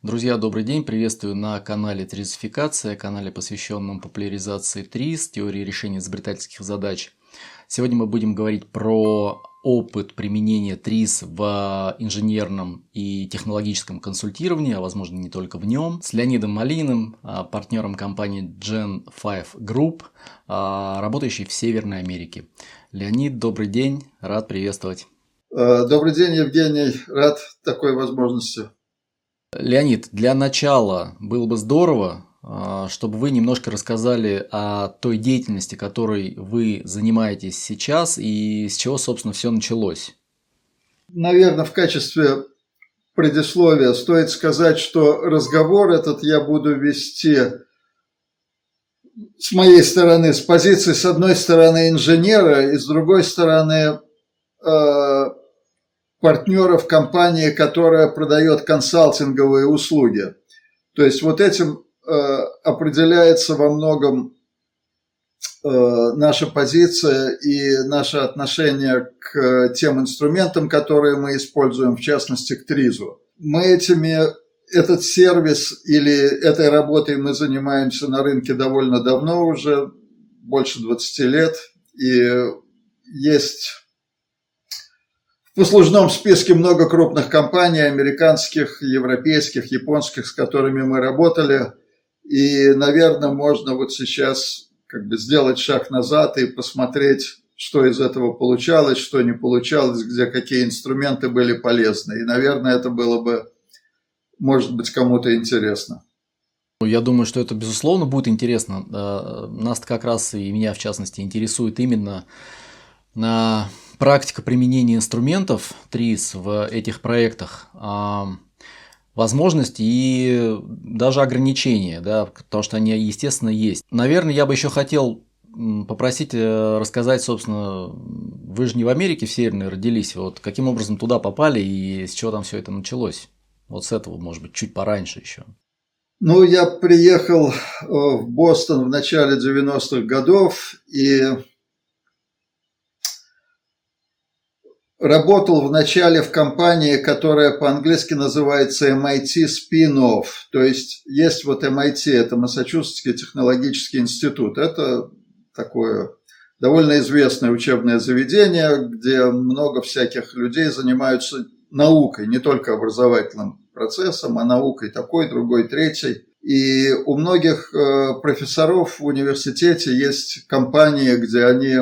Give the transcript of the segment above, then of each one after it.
Друзья, добрый день. Приветствую на канале Тризификация, канале, посвященном популяризации ТРИЗ, теории решения изобретательских задач. Сегодня мы будем говорить про опыт применения ТРИЗ в инженерном и технологическом консультировании, а возможно не только в нем, с Леонидом Малиным, а, партнером компании Gen 5 Group, а, работающей в Северной Америке. Леонид, добрый день, рад приветствовать. Добрый день, Евгений, рад такой возможности. Леонид, для начала было бы здорово, а, чтобы вы немножко рассказали о той деятельности, которой вы занимаетесь сейчас и с чего, собственно, все началось. Наверное, в качестве предисловия стоит сказать, что разговор этот я буду вести с моей стороны, с позиции, с одной стороны, инженера, и с другой стороны, э, партнеров компании, которая продает консалтинговые услуги. То есть вот этим э, определяется во многом э, наша позиция и наше отношение к тем инструментам, которые мы используем, в частности к ТРИЗу. Мы этими, этот сервис или этой работой мы занимаемся на рынке довольно давно уже, больше 20 лет, и есть послужном списке много крупных компаний, американских, европейских, японских, с которыми мы работали. И, наверное, можно вот сейчас как бы сделать шаг назад и посмотреть, что из этого получалось, что не получалось, где какие инструменты были полезны. И, наверное, это было бы, может быть, кому-то интересно. Я думаю, что это, безусловно, будет интересно. Э, нас как раз и меня, в частности, интересует именно на практика применения инструментов ТРИС в этих проектах, а, возможности и даже ограничения, да, потому что они, естественно, есть. Наверное, я бы еще хотел попросить э, рассказать, собственно, вы же не в Америке в Северной родились, вот каким образом туда попали и с чего там все это началось? Вот с этого, может быть, чуть пораньше еще. Ну, я приехал э, в Бостон в начале 90-х годов, и Работал вначале в компании, которая по-английски называется MIT Spin-Off. То есть есть вот MIT, это Массачусетский технологический институт. Это такое довольно известное учебное заведение, где много всяких людей занимаются наукой, не только образовательным процессом, а наукой такой, другой, третьей. И у многих э, профессоров в университете есть компании, где они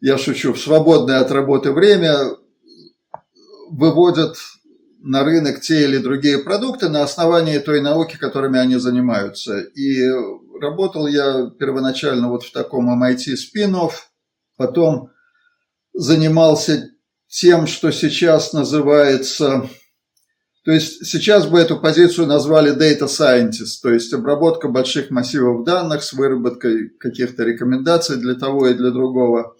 я шучу, в свободное от работы время выводят на рынок те или другие продукты на основании той науки, которыми они занимаются. И работал я первоначально вот в таком MIT спин-офф, потом занимался тем, что сейчас называется... То есть сейчас бы эту позицию назвали data scientist, то есть обработка больших массивов данных с выработкой каких-то рекомендаций для того и для другого –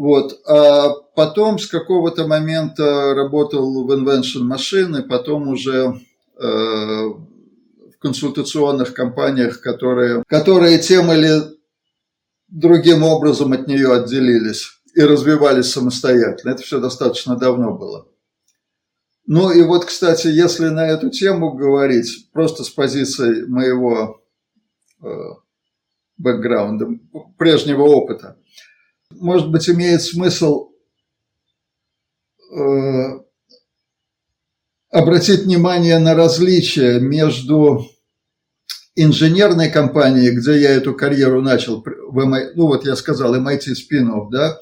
вот. А потом с какого-то момента работал в Invention Machine, и потом уже э, в консультационных компаниях, которые, которые тем или другим образом от нее отделились и развивались самостоятельно. Это все достаточно давно было. Ну и вот, кстати, если на эту тему говорить, просто с позиции моего э, бэкграунда, прежнего опыта – может быть, имеет смысл э, обратить внимание на различия между инженерной компанией, где я эту карьеру начал, в MI, ну вот я сказал, MIT Спинов, да,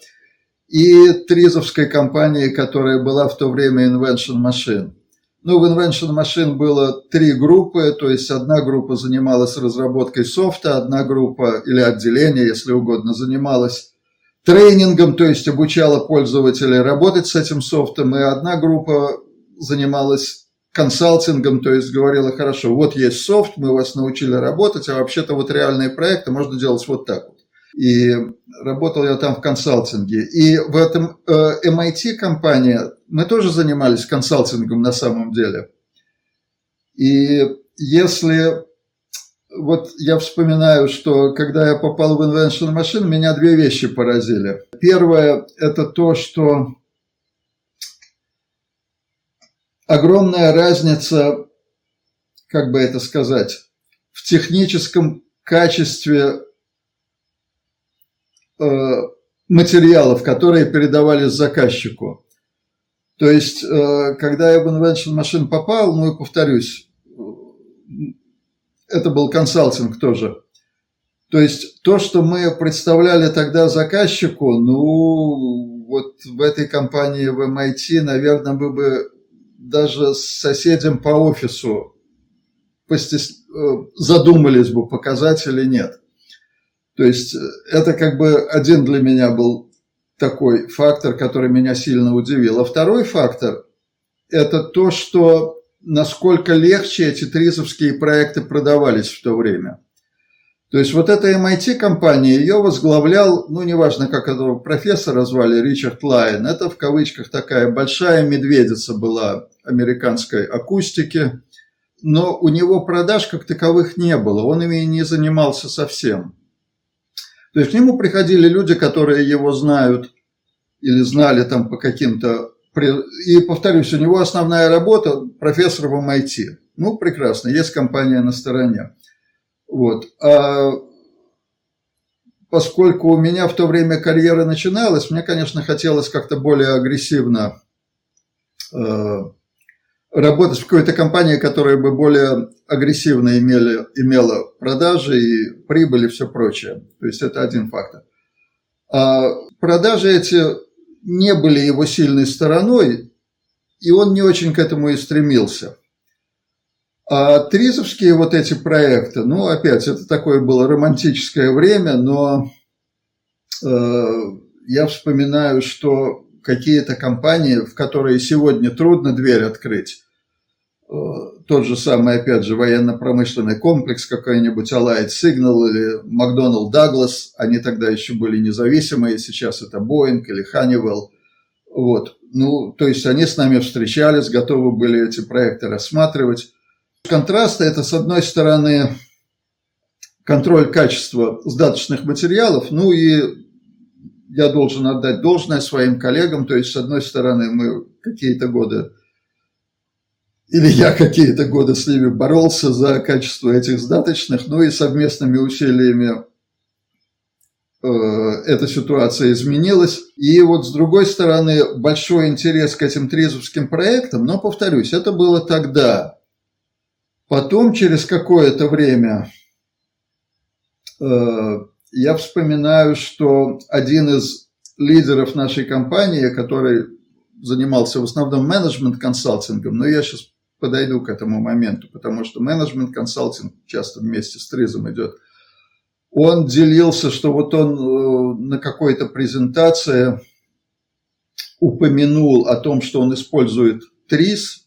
и Тризовской компанией, которая была в то время Invention Machine. Ну, в Invention Machine было три группы, то есть одна группа занималась разработкой софта, одна группа, или отделение, если угодно, занималась тренингом, то есть обучала пользователей работать с этим софтом, и одна группа занималась консалтингом, то есть говорила, хорошо, вот есть софт, мы вас научили работать, а вообще-то вот реальные проекты можно делать вот так вот. И работал я там в консалтинге. И в этом э, MIT компания, мы тоже занимались консалтингом на самом деле. И если вот я вспоминаю, что когда я попал в Invention Machine, меня две вещи поразили. Первое – это то, что огромная разница как бы это сказать, в техническом качестве э, материалов, которые передавались заказчику. То есть, э, когда я в Invention Machine попал, ну и повторюсь, это был консалтинг тоже. То есть, то, что мы представляли тогда заказчику, ну, вот в этой компании в MIT, наверное, мы бы даже с соседям по офису постес... Э, задумались бы, показать или нет. То есть э, это как бы один для меня был такой фактор, который меня сильно удивил. А второй фактор – это то, что насколько легче эти тризовские проекты продавались в то время. То есть вот эта MIT-компания, ее возглавлял, ну, неважно, как этого профессора звали, Ричард Лайн. Это в кавычках такая большая медведица была американской акустики но у него продаж как таковых не было, он ими не занимался совсем. То есть к нему приходили люди, которые его знают или знали там по каким-то... И, повторюсь, у него основная работа – профессор в MIT. Ну, прекрасно, есть компания на стороне. Вот. А поскольку у меня в то время карьера начиналась, мне, конечно, хотелось как-то более агрессивно э, работать в какой-то компании, которая бы более агрессивно имели, имела продажи и прибыль и все прочее. То есть это один фактор. А продажи эти не были его сильной стороной, и он не очень к этому и стремился. А тризовские вот эти проекты, ну, опять, это такое было романтическое время, но э, я вспоминаю, что какие-то компании, в которые сегодня трудно дверь открыть. Э, тот же самый, опять же, военно-промышленный комплекс какой-нибудь, Allied Signal или McDonnell Douglas, они тогда еще были независимые, сейчас это Boeing или Honeywell. Вот. Ну, то есть они с нами встречались, готовы были эти проекты рассматривать. Контрасты – это, с одной стороны, контроль качества сдаточных материалов, ну и я должен отдать должное своим коллегам, то есть, с одной стороны, мы какие-то годы, или я какие-то годы с ними боролся за качество этих сдаточных, ну и совместными усилиями э, эта ситуация изменилась. И вот с другой стороны, большой интерес к этим тризовским проектам, но, повторюсь, это было тогда. Потом, через какое-то время, э, я вспоминаю, что один из лидеров нашей компании, который занимался в основном менеджмент-консалтингом, но я сейчас подойду к этому моменту, потому что менеджмент-консалтинг часто вместе с тризом идет. Он делился, что вот он э, на какой-то презентации упомянул о том, что он использует ТРИС,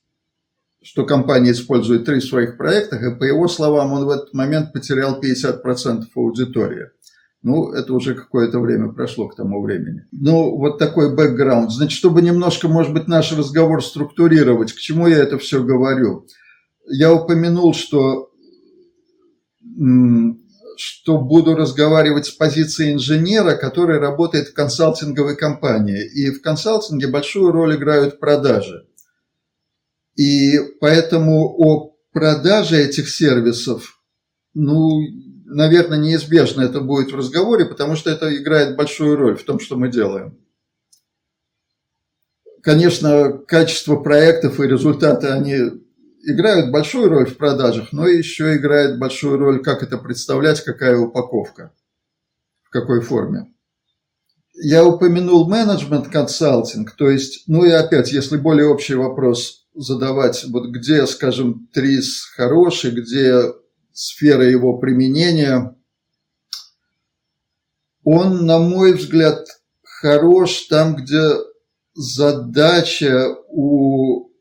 что компания использует ТРИС в своих проектах, и по его словам он в этот момент потерял 50% аудитории. Ну, это уже какое-то время прошло к тому времени. Ну, вот такой бэкграунд. Значит, чтобы немножко, может быть, наш разговор структурировать, к чему я это все говорю? Я упомянул, что, что буду разговаривать с позиции инженера, который работает в консалтинговой компании. И в консалтинге большую роль играют продажи. И поэтому о продаже этих сервисов, ну, наверное, неизбежно это будет в разговоре, потому что это играет большую роль в том, что мы делаем. Конечно, качество проектов и результаты, они играют большую роль в продажах, но еще играет большую роль, как это представлять, какая упаковка, в какой форме. Я упомянул менеджмент консалтинг, то есть, ну и опять, если более общий вопрос задавать, вот где, скажем, ТРИС хороший, где сфера его применения, он, на мой взгляд, хорош там, где задача у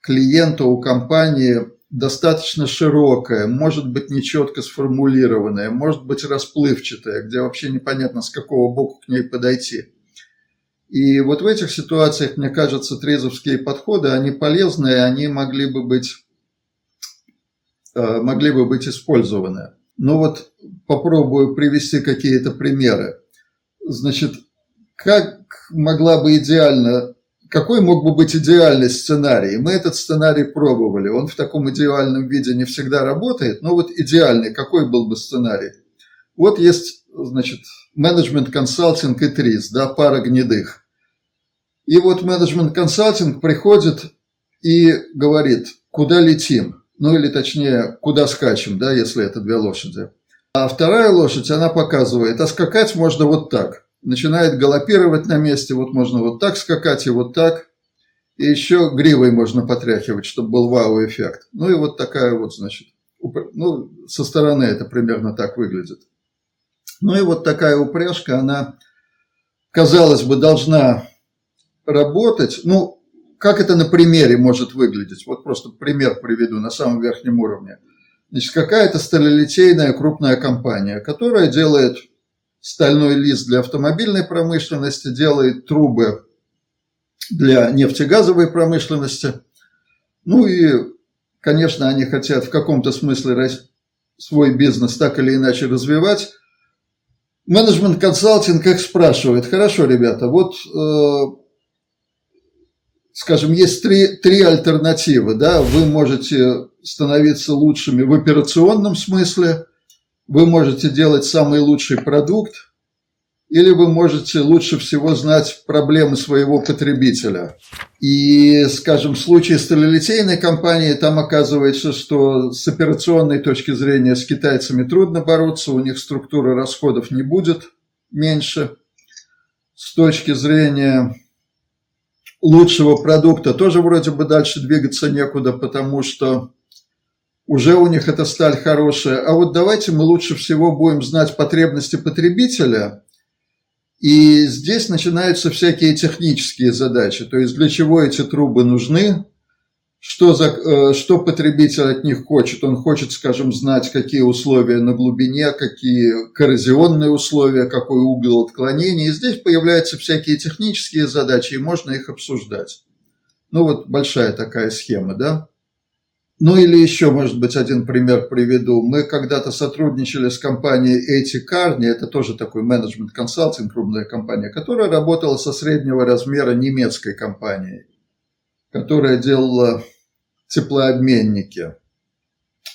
клиента, у компании достаточно широкая, может быть нечетко сформулированная, может быть расплывчатая, где вообще непонятно, с какого боку к ней подойти. И вот в этих ситуациях, мне кажется, трезовские подходы, они полезные, они могли бы быть могли бы быть использованы. Ну вот попробую привести какие-то примеры. Значит, как могла бы идеально какой мог бы быть идеальный сценарий? Мы этот сценарий пробовали. Он в таком идеальном виде не всегда работает, но вот идеальный, какой был бы сценарий? Вот есть, значит, менеджмент консалтинг и ТРИС, да, пара гнедых. И вот менеджмент консалтинг приходит и говорит, куда летим, ну или точнее, куда скачем, да, если это две лошади. А вторая лошадь, она показывает, а скакать можно вот так. Начинает галопировать на месте, вот можно вот так скакать и вот так. И еще гривой можно потряхивать, чтобы был вау-эффект. Ну и вот такая вот, значит, ну, со стороны это примерно так выглядит. Ну и вот такая упряжка, она, казалось бы, должна работать. Ну, как это на примере может выглядеть? Вот просто пример приведу на самом верхнем уровне. Значит, какая-то сталелитейная крупная компания, которая делает стальной лист для автомобильной промышленности, делает трубы для нефтегазовой промышленности. Ну и, конечно, они хотят в каком-то смысле свой бизнес так или иначе развивать. Менеджмент консалтинг их спрашивает, хорошо, ребята, вот, э, скажем, есть три, три альтернативы, да, вы можете становиться лучшими в операционном смысле, вы можете делать самый лучший продукт, или вы можете лучше всего знать проблемы своего потребителя. И, скажем, в случае сталелитейной компании, там оказывается, что с операционной точки зрения с китайцами трудно бороться, у них структура расходов не будет меньше. С точки зрения лучшего продукта тоже вроде бы дальше двигаться некуда, потому что уже у них эта сталь хорошая. А вот давайте мы лучше всего будем знать потребности потребителя. И здесь начинаются всякие технические задачи, то есть для чего эти трубы нужны, что, за, э, что потребитель от них хочет. Он хочет, скажем, знать, какие условия на глубине, какие коррозионные условия, какой угол отклонения. И здесь появляются всякие технические задачи, и можно их обсуждать. Ну вот большая такая схема, да? Ну или еще, может быть, один пример приведу. Мы когда-то сотрудничали с компанией Эти Карни, это тоже такой менеджмент консалтинг, крупная компания, которая работала со среднего размера немецкой компанией, которая делала теплообменники.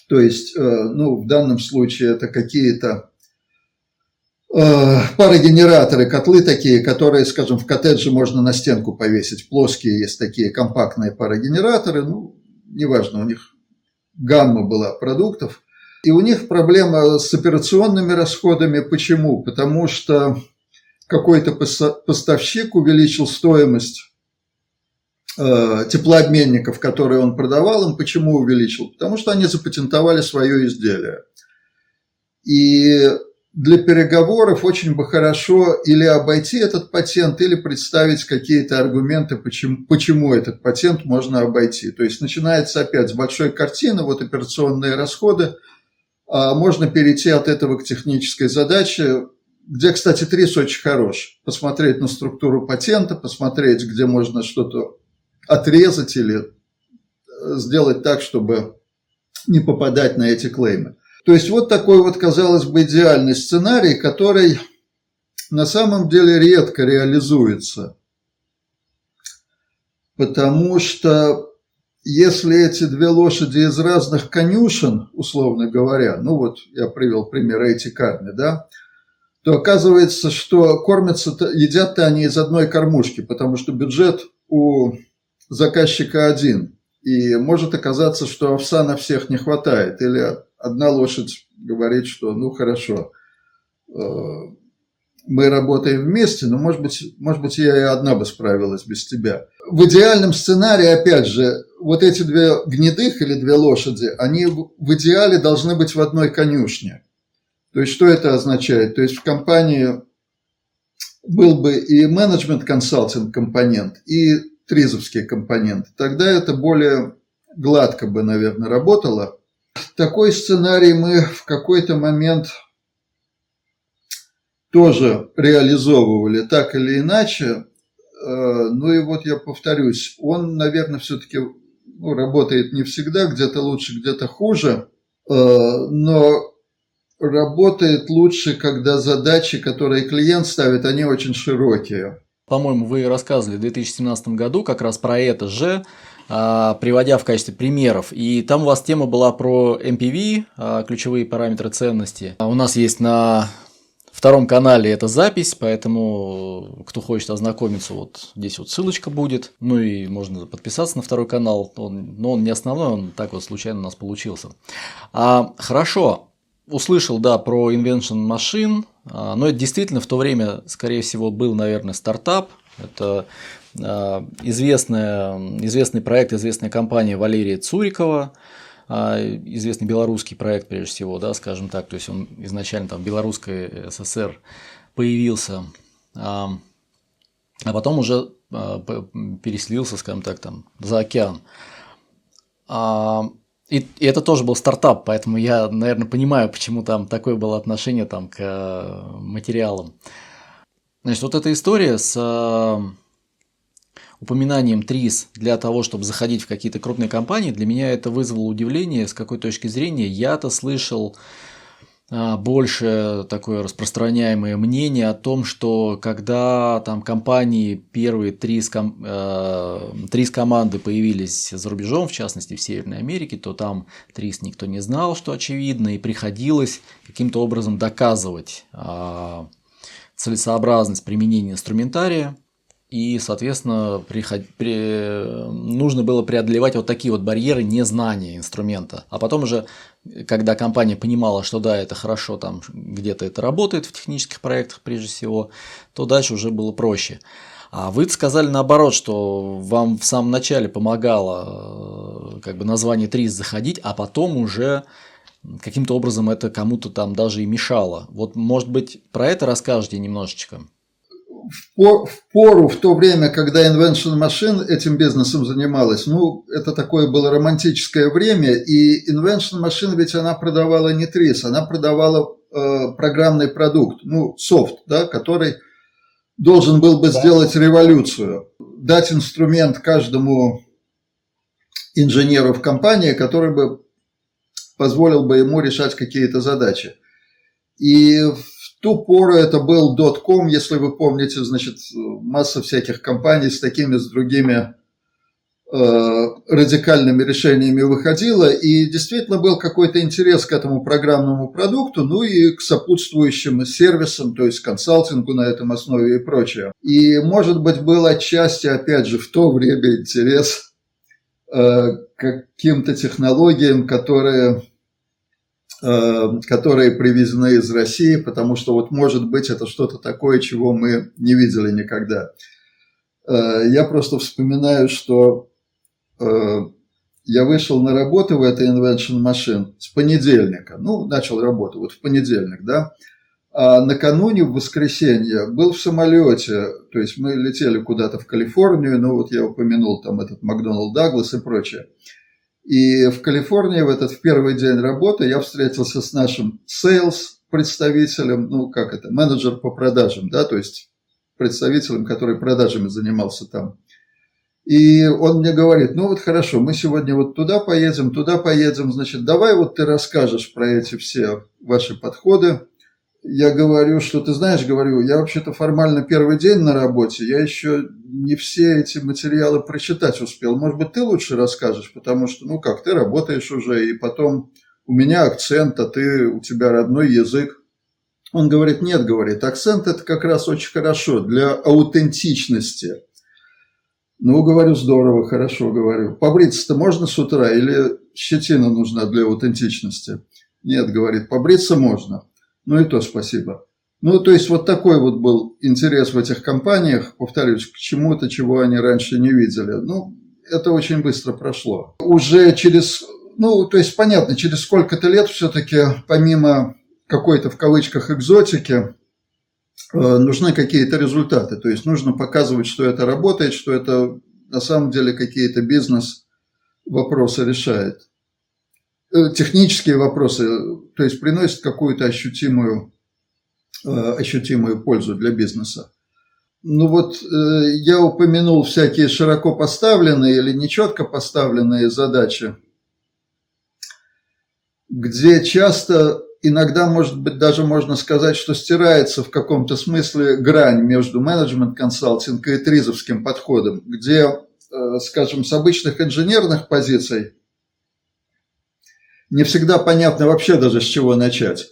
То есть, э, ну, в данном случае это какие-то э, парогенераторы, котлы такие, которые, скажем, в коттедже можно на стенку повесить. Плоские есть такие компактные парогенераторы, ну, неважно, у них гамма была продуктов. И у них проблема с операционными расходами. Почему? Потому что какой-то поставщик увеличил стоимость теплообменников, которые он продавал им. Почему увеличил? Потому что они запатентовали свое изделие. И для переговоров очень бы хорошо или обойти этот патент, или представить какие-то аргументы, почему, почему этот патент можно обойти. То есть начинается опять с большой картины, вот операционные расходы, а можно перейти от этого к технической задаче, где, кстати, ТРИС очень хорош. Посмотреть на структуру патента, посмотреть, где можно что-то отрезать или э, сделать так, чтобы не попадать на эти клеймы. То есть вот такой вот, казалось бы, идеальный сценарий, который на самом деле редко реализуется. Потому что если эти две лошади из разных конюшен, условно говоря, ну вот я привел пример эти карни, да, то оказывается, что кормятся, едят-то они из одной кормушки, потому что бюджет у заказчика один. И может оказаться, что овса на всех не хватает, или одна лошадь говорит, что ну хорошо, э, мы работаем вместе, но может быть, может быть я и одна бы справилась без тебя. В идеальном сценарии, опять же, вот эти две гнедых или две лошади, они в идеале должны быть в одной конюшне. То есть, что это означает? То есть, в компании был бы и менеджмент-консалтинг компонент, и тризовский компонент. Тогда это более гладко бы, наверное, работало. Такой сценарий мы в какой-то момент тоже реализовывали так или иначе. Э, ну и вот я повторюсь, он, наверное, все-таки ну, работает не всегда, где-то лучше, где-то хуже, э, но работает лучше, когда задачи, которые клиент ставит, они очень широкие. По-моему, вы рассказывали в 2017 году как раз про это же, а, приводя в качестве примеров. И там у вас тема была про MPV, а, ключевые параметры ценности. У нас есть на втором канале эта запись, поэтому кто хочет ознакомиться, вот здесь вот ссылочка будет. Ну и можно подписаться на второй канал, он, но он не основной, он так вот случайно у нас получился. А, хорошо, услышал, да, про Invention а, но это действительно в то время, скорее всего, был, наверное, стартап. Это а, известная, известный проект, известная компания Валерия Цурикова, а, известный белорусский проект, прежде всего, да, скажем так, то есть он изначально там белорусской СССР появился, а потом уже переселился, скажем так, там за океан. И, и это тоже был стартап, поэтому я, наверное, понимаю, почему там такое было отношение там, к э, материалам. Значит, вот эта история с э, упоминанием ТРИС для того, чтобы заходить в какие-то крупные компании, для меня это вызвало удивление, с какой точки зрения. Я-то слышал больше такое распространяемое мнение о том, что когда там компании первые три с, ком, э, три с команды появились за рубежом, в частности в Северной Америке, то там ТРИС никто не знал, что очевидно, и приходилось каким-то образом доказывать э, целесообразность применения инструментария и, соответственно, приход... при... нужно было преодолевать вот такие вот барьеры незнания инструмента. А потом уже, когда компания понимала, что да, это хорошо, там где-то это работает в технических проектах прежде всего, то дальше уже было проще. А вы сказали наоборот, что вам в самом начале помогало э, как бы название ТРИС заходить, а потом уже каким-то образом это кому-то там даже и мешало. Вот, может быть, про это расскажете немножечко? В пору, в то время, когда Invention Machine этим бизнесом занималась, ну, это такое было романтическое время, и Invention Machine ведь она продавала не трис, она продавала э, программный продукт, ну, софт, да, который должен был бы да. сделать революцию, дать инструмент каждому инженеру в компании, который бы позволил бы ему решать какие-то задачи. И в ту пору это был .com, если вы помните, значит, масса всяких компаний с такими, с другими э, радикальными решениями выходила, и действительно был какой-то интерес к этому программному продукту, ну и к сопутствующим сервисам, то есть консалтингу на этом основе и прочее. И, может быть, был отчасти, опять же, в то время интерес э, к каким-то технологиям, которые которые привезены из России, потому что вот может быть это что-то такое, чего мы не видели никогда. Э, я просто вспоминаю, что э, я вышел на работу в этой Invention Machine с понедельника, ну, начал работу вот в понедельник, да, а накануне в воскресенье был в самолете, то есть мы летели куда-то в Калифорнию, ну вот я упомянул там этот Макдоналд Даглас и прочее. И в Калифорнии в этот в первый день работы я встретился с нашим sales представителем, ну как это, менеджер по продажам, да, то есть представителем, который продажами занимался там. И он мне говорит, ну вот хорошо, мы сегодня вот туда поедем, туда поедем, значит, давай вот ты расскажешь про эти все ваши подходы, я говорю, что ты знаешь, говорю, я вообще-то формально первый день на работе, я еще не все эти материалы прочитать успел. Может быть, ты лучше расскажешь, потому что, ну как, ты работаешь уже, и потом у меня акцент, а ты, у тебя родной язык. Он говорит, нет, говорит, акцент это как раз очень хорошо для аутентичности. Ну, говорю, здорово, хорошо, говорю. Побриться-то можно с утра или щетина нужна для аутентичности? Нет, говорит, побриться можно. Ну и то спасибо. Ну, то есть вот такой вот был интерес в этих компаниях, повторюсь, к чему-то, чего они раньше не видели. Ну, это очень быстро прошло. Уже через, ну, то есть понятно, через сколько-то лет все-таки помимо какой-то в кавычках экзотики, э, нужны какие-то результаты. То есть нужно показывать, что это работает, что это на самом деле какие-то бизнес вопросы решает. Э, технические вопросы, то есть приносят какую-то ощутимую, э, ощутимую пользу для бизнеса. Ну вот э, я упомянул всякие широко поставленные или нечетко поставленные задачи, где часто иногда, может быть, даже можно сказать, что стирается в каком-то смысле грань между менеджмент-консалтинг и тризовским подходом, где, скажем, с обычных инженерных позиций не всегда понятно вообще даже с чего начать.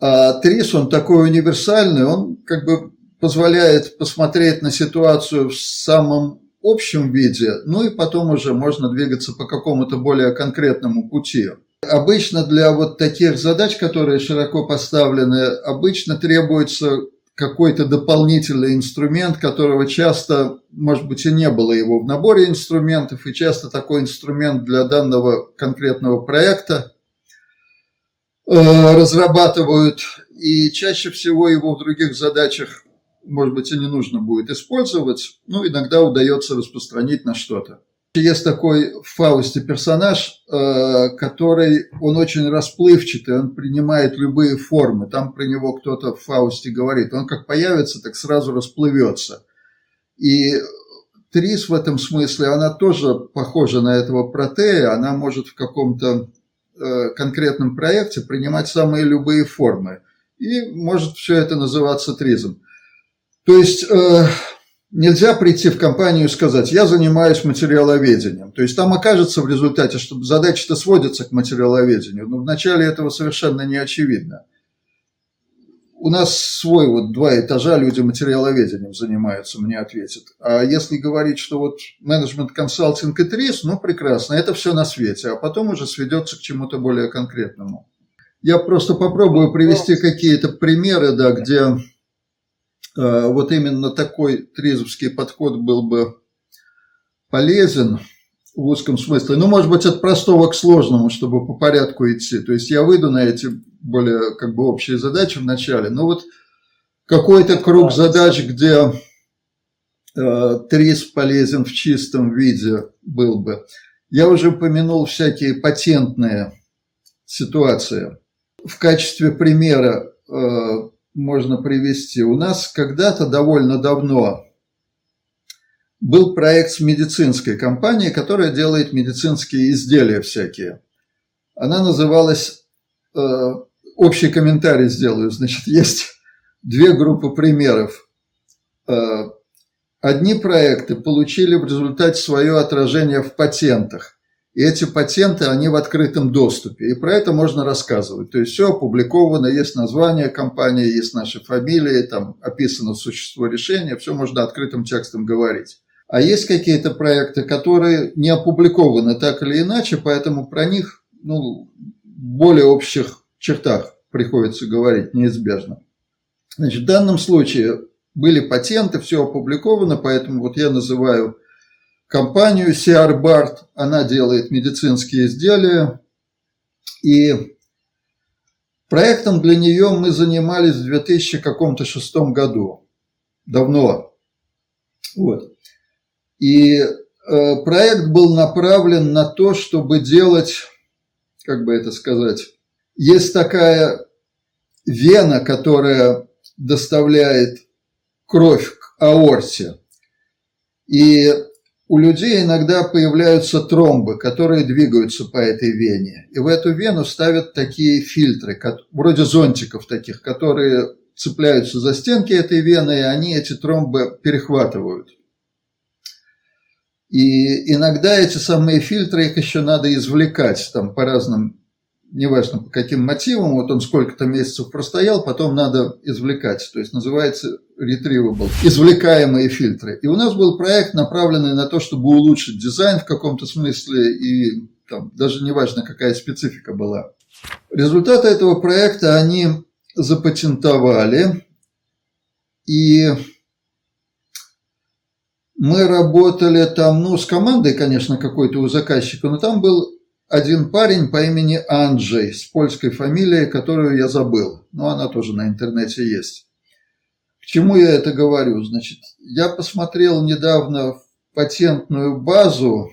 А ТРИС, он такой универсальный, он как бы позволяет посмотреть на ситуацию в самом общем виде, ну и потом уже можно двигаться по какому-то более конкретному пути. Обычно для вот таких задач, которые широко поставлены, обычно требуется какой-то дополнительный инструмент, которого часто, может быть, и не было его в наборе инструментов, и часто такой инструмент для данного конкретного проекта э, разрабатывают, и чаще всего его в других задачах, может быть, и не нужно будет использовать, ну, иногда удается распространить на что-то. Есть такой в Фаусте персонаж, э, который, он очень расплывчатый, он принимает любые формы. Там про него кто-то в Фаусте говорит. Он как появится, так сразу расплывется. И Трис в этом смысле, она тоже похожа на этого протея. Она может в каком-то э, конкретном проекте принимать самые любые формы. И может все это называться тризом. То есть э, Нельзя прийти в компанию и сказать, я занимаюсь материаловедением. То есть там окажется в результате, что задача-то сводится к материаловедению, но вначале этого совершенно не очевидно. У нас свой вот два этажа люди материаловедением занимаются, мне ответят. А если говорить, что вот менеджмент, консалтинг и трис, ну прекрасно, это все на свете, а потом уже сведется к чему-то более конкретному. Я просто попробую привести какие-то примеры, да, где вот именно такой трезвский подход был бы полезен в узком смысле. Ну, может быть, от простого к сложному, чтобы по порядку идти. То есть я выйду на эти более как бы общие задачи в начале. Но вот какой-то круг задач, где э, ТРИС полезен в чистом виде был бы. Я уже упомянул всякие патентные ситуации. В качестве примера э, можно привести. У нас когда-то довольно давно был проект с медицинской компанией, которая делает медицинские изделия всякие. Она называлась, э, общий комментарий сделаю, значит, есть две группы примеров. Э, одни проекты получили в результате свое отражение в патентах. И эти патенты, они в открытом доступе. И про это можно рассказывать. То есть все опубликовано, есть название компании, есть наши фамилии, там описано существо решения, все можно открытым текстом говорить. А есть какие-то проекты, которые не опубликованы так или иначе, поэтому про них ну, в более общих чертах приходится говорить неизбежно. Значит, в данном случае были патенты, все опубликовано, поэтому вот я называю компанию CR Bart, она делает медицинские изделия. И проектом для нее мы занимались в 2006 году. Давно. Вот. И э, проект был направлен на то, чтобы делать, как бы это сказать, есть такая вена, которая доставляет кровь к аорте. И у людей иногда появляются тромбы, которые двигаются по этой вене. И в эту вену ставят такие фильтры, вроде зонтиков таких, которые цепляются за стенки этой вены, и они эти тромбы перехватывают. И иногда эти самые фильтры, их еще надо извлекать там по разным неважно по каким мотивам, вот он сколько-то месяцев простоял, потом надо извлекать, то есть называется retrievable, извлекаемые фильтры. И у нас был проект, направленный на то, чтобы улучшить дизайн в каком-то смысле, и там, даже неважно, какая специфика была. Результаты этого проекта они запатентовали, и мы работали там, ну, с командой, конечно, какой-то у заказчика, но там был один парень по имени Анджей с польской фамилией, которую я забыл. Но она тоже на интернете есть. К чему я это говорю? Значит, я посмотрел недавно патентную базу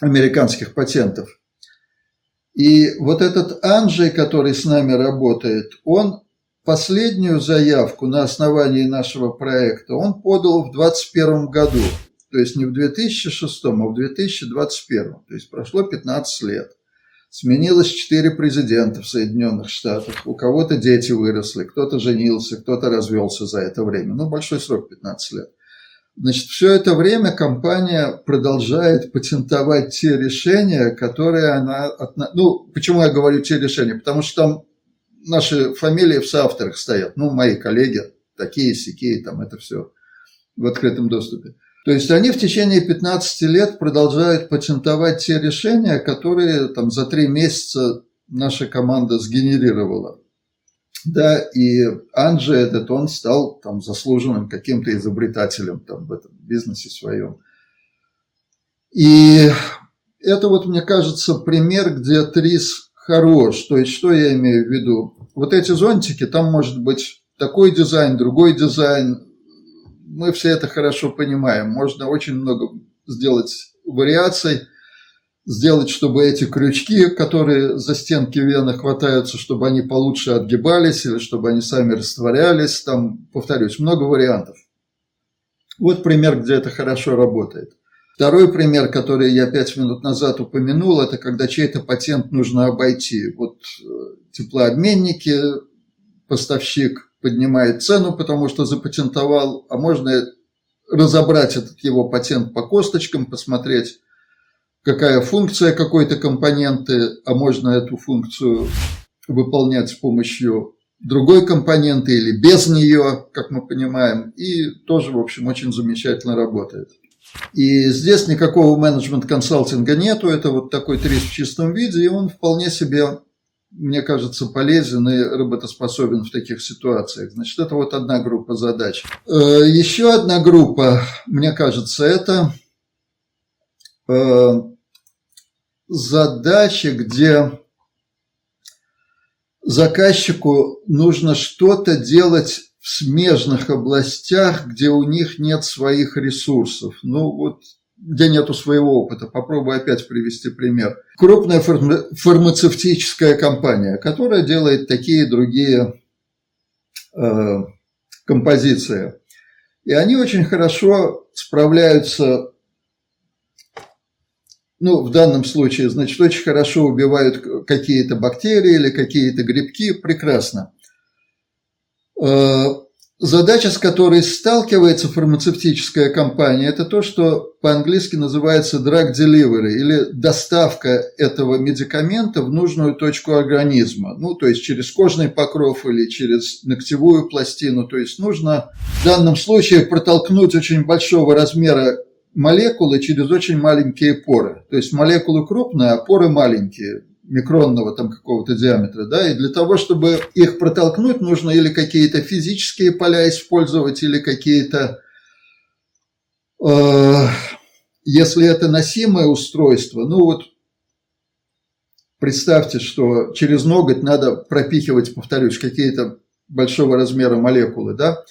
американских патентов. И вот этот Анджей, который с нами работает, он последнюю заявку на основании нашего проекта он подал в 2021 году то есть не в 2006, а в 2021, то есть прошло 15 лет. Сменилось четыре президента в Соединенных Штатах. У кого-то дети выросли, кто-то женился, кто-то развелся за это время. Ну, большой срок, 15 лет. Значит, все это время компания продолжает патентовать те решения, которые она... Ну, почему я говорю те решения? Потому что там наши фамилии в соавторах стоят. Ну, мои коллеги, такие, сякие, там это все в открытом доступе. То есть они в течение 15 лет продолжают патентовать те решения, которые там за три месяца наша команда сгенерировала. Да, и Анджи этот, он стал там заслуженным каким-то изобретателем там в этом бизнесе своем. И это вот, мне кажется, пример, где Трис хорош. То есть, что я имею в виду? Вот эти зонтики, там может быть такой дизайн, другой дизайн, мы все это хорошо понимаем. Можно очень много сделать вариаций, сделать, чтобы эти крючки, которые за стенки вены хватаются, чтобы они получше отгибались или чтобы они сами растворялись. Там, повторюсь, много вариантов. Вот пример, где это хорошо работает. Второй пример, который я пять минут назад упомянул, это когда чей-то патент нужно обойти. Вот э, теплообменники, поставщик поднимает цену, потому что запатентовал, а можно разобрать этот его патент по косточкам, посмотреть, какая функция какой-то компоненты, а можно эту функцию выполнять с помощью другой компоненты или без нее, как мы понимаем, и тоже, в общем, очень замечательно работает. И здесь никакого менеджмент-консалтинга нету, это вот такой трис в чистом виде, и он вполне себе мне кажется, полезен и работоспособен в таких ситуациях. Значит, это вот одна группа задач. Э, еще одна группа, мне кажется, это э, задачи, где заказчику нужно что-то делать в смежных областях, где у них нет своих ресурсов. Ну вот где нету своего опыта. Попробую опять привести пример. Крупная фармацевтическая компания, которая делает такие другие э, композиции. И они очень хорошо справляются, ну, в данном случае, значит, очень хорошо убивают какие-то бактерии или какие-то грибки, прекрасно. Э, Задача, с которой сталкивается фармацевтическая компания, это то, что по-английски называется drug delivery или доставка этого медикамента в нужную точку организма. Ну, то есть через кожный покров или через ногтевую пластину. То есть нужно в данном случае протолкнуть очень большого размера молекулы через очень маленькие поры. То есть молекулы крупные, а поры маленькие микронного там какого-то диаметра, да, и для того, чтобы их протолкнуть, нужно или какие-то физические поля использовать, или какие-то, э, если это носимое устройство, ну вот представьте, что через ноготь надо пропихивать, повторюсь, какие-то большого размера молекулы, да,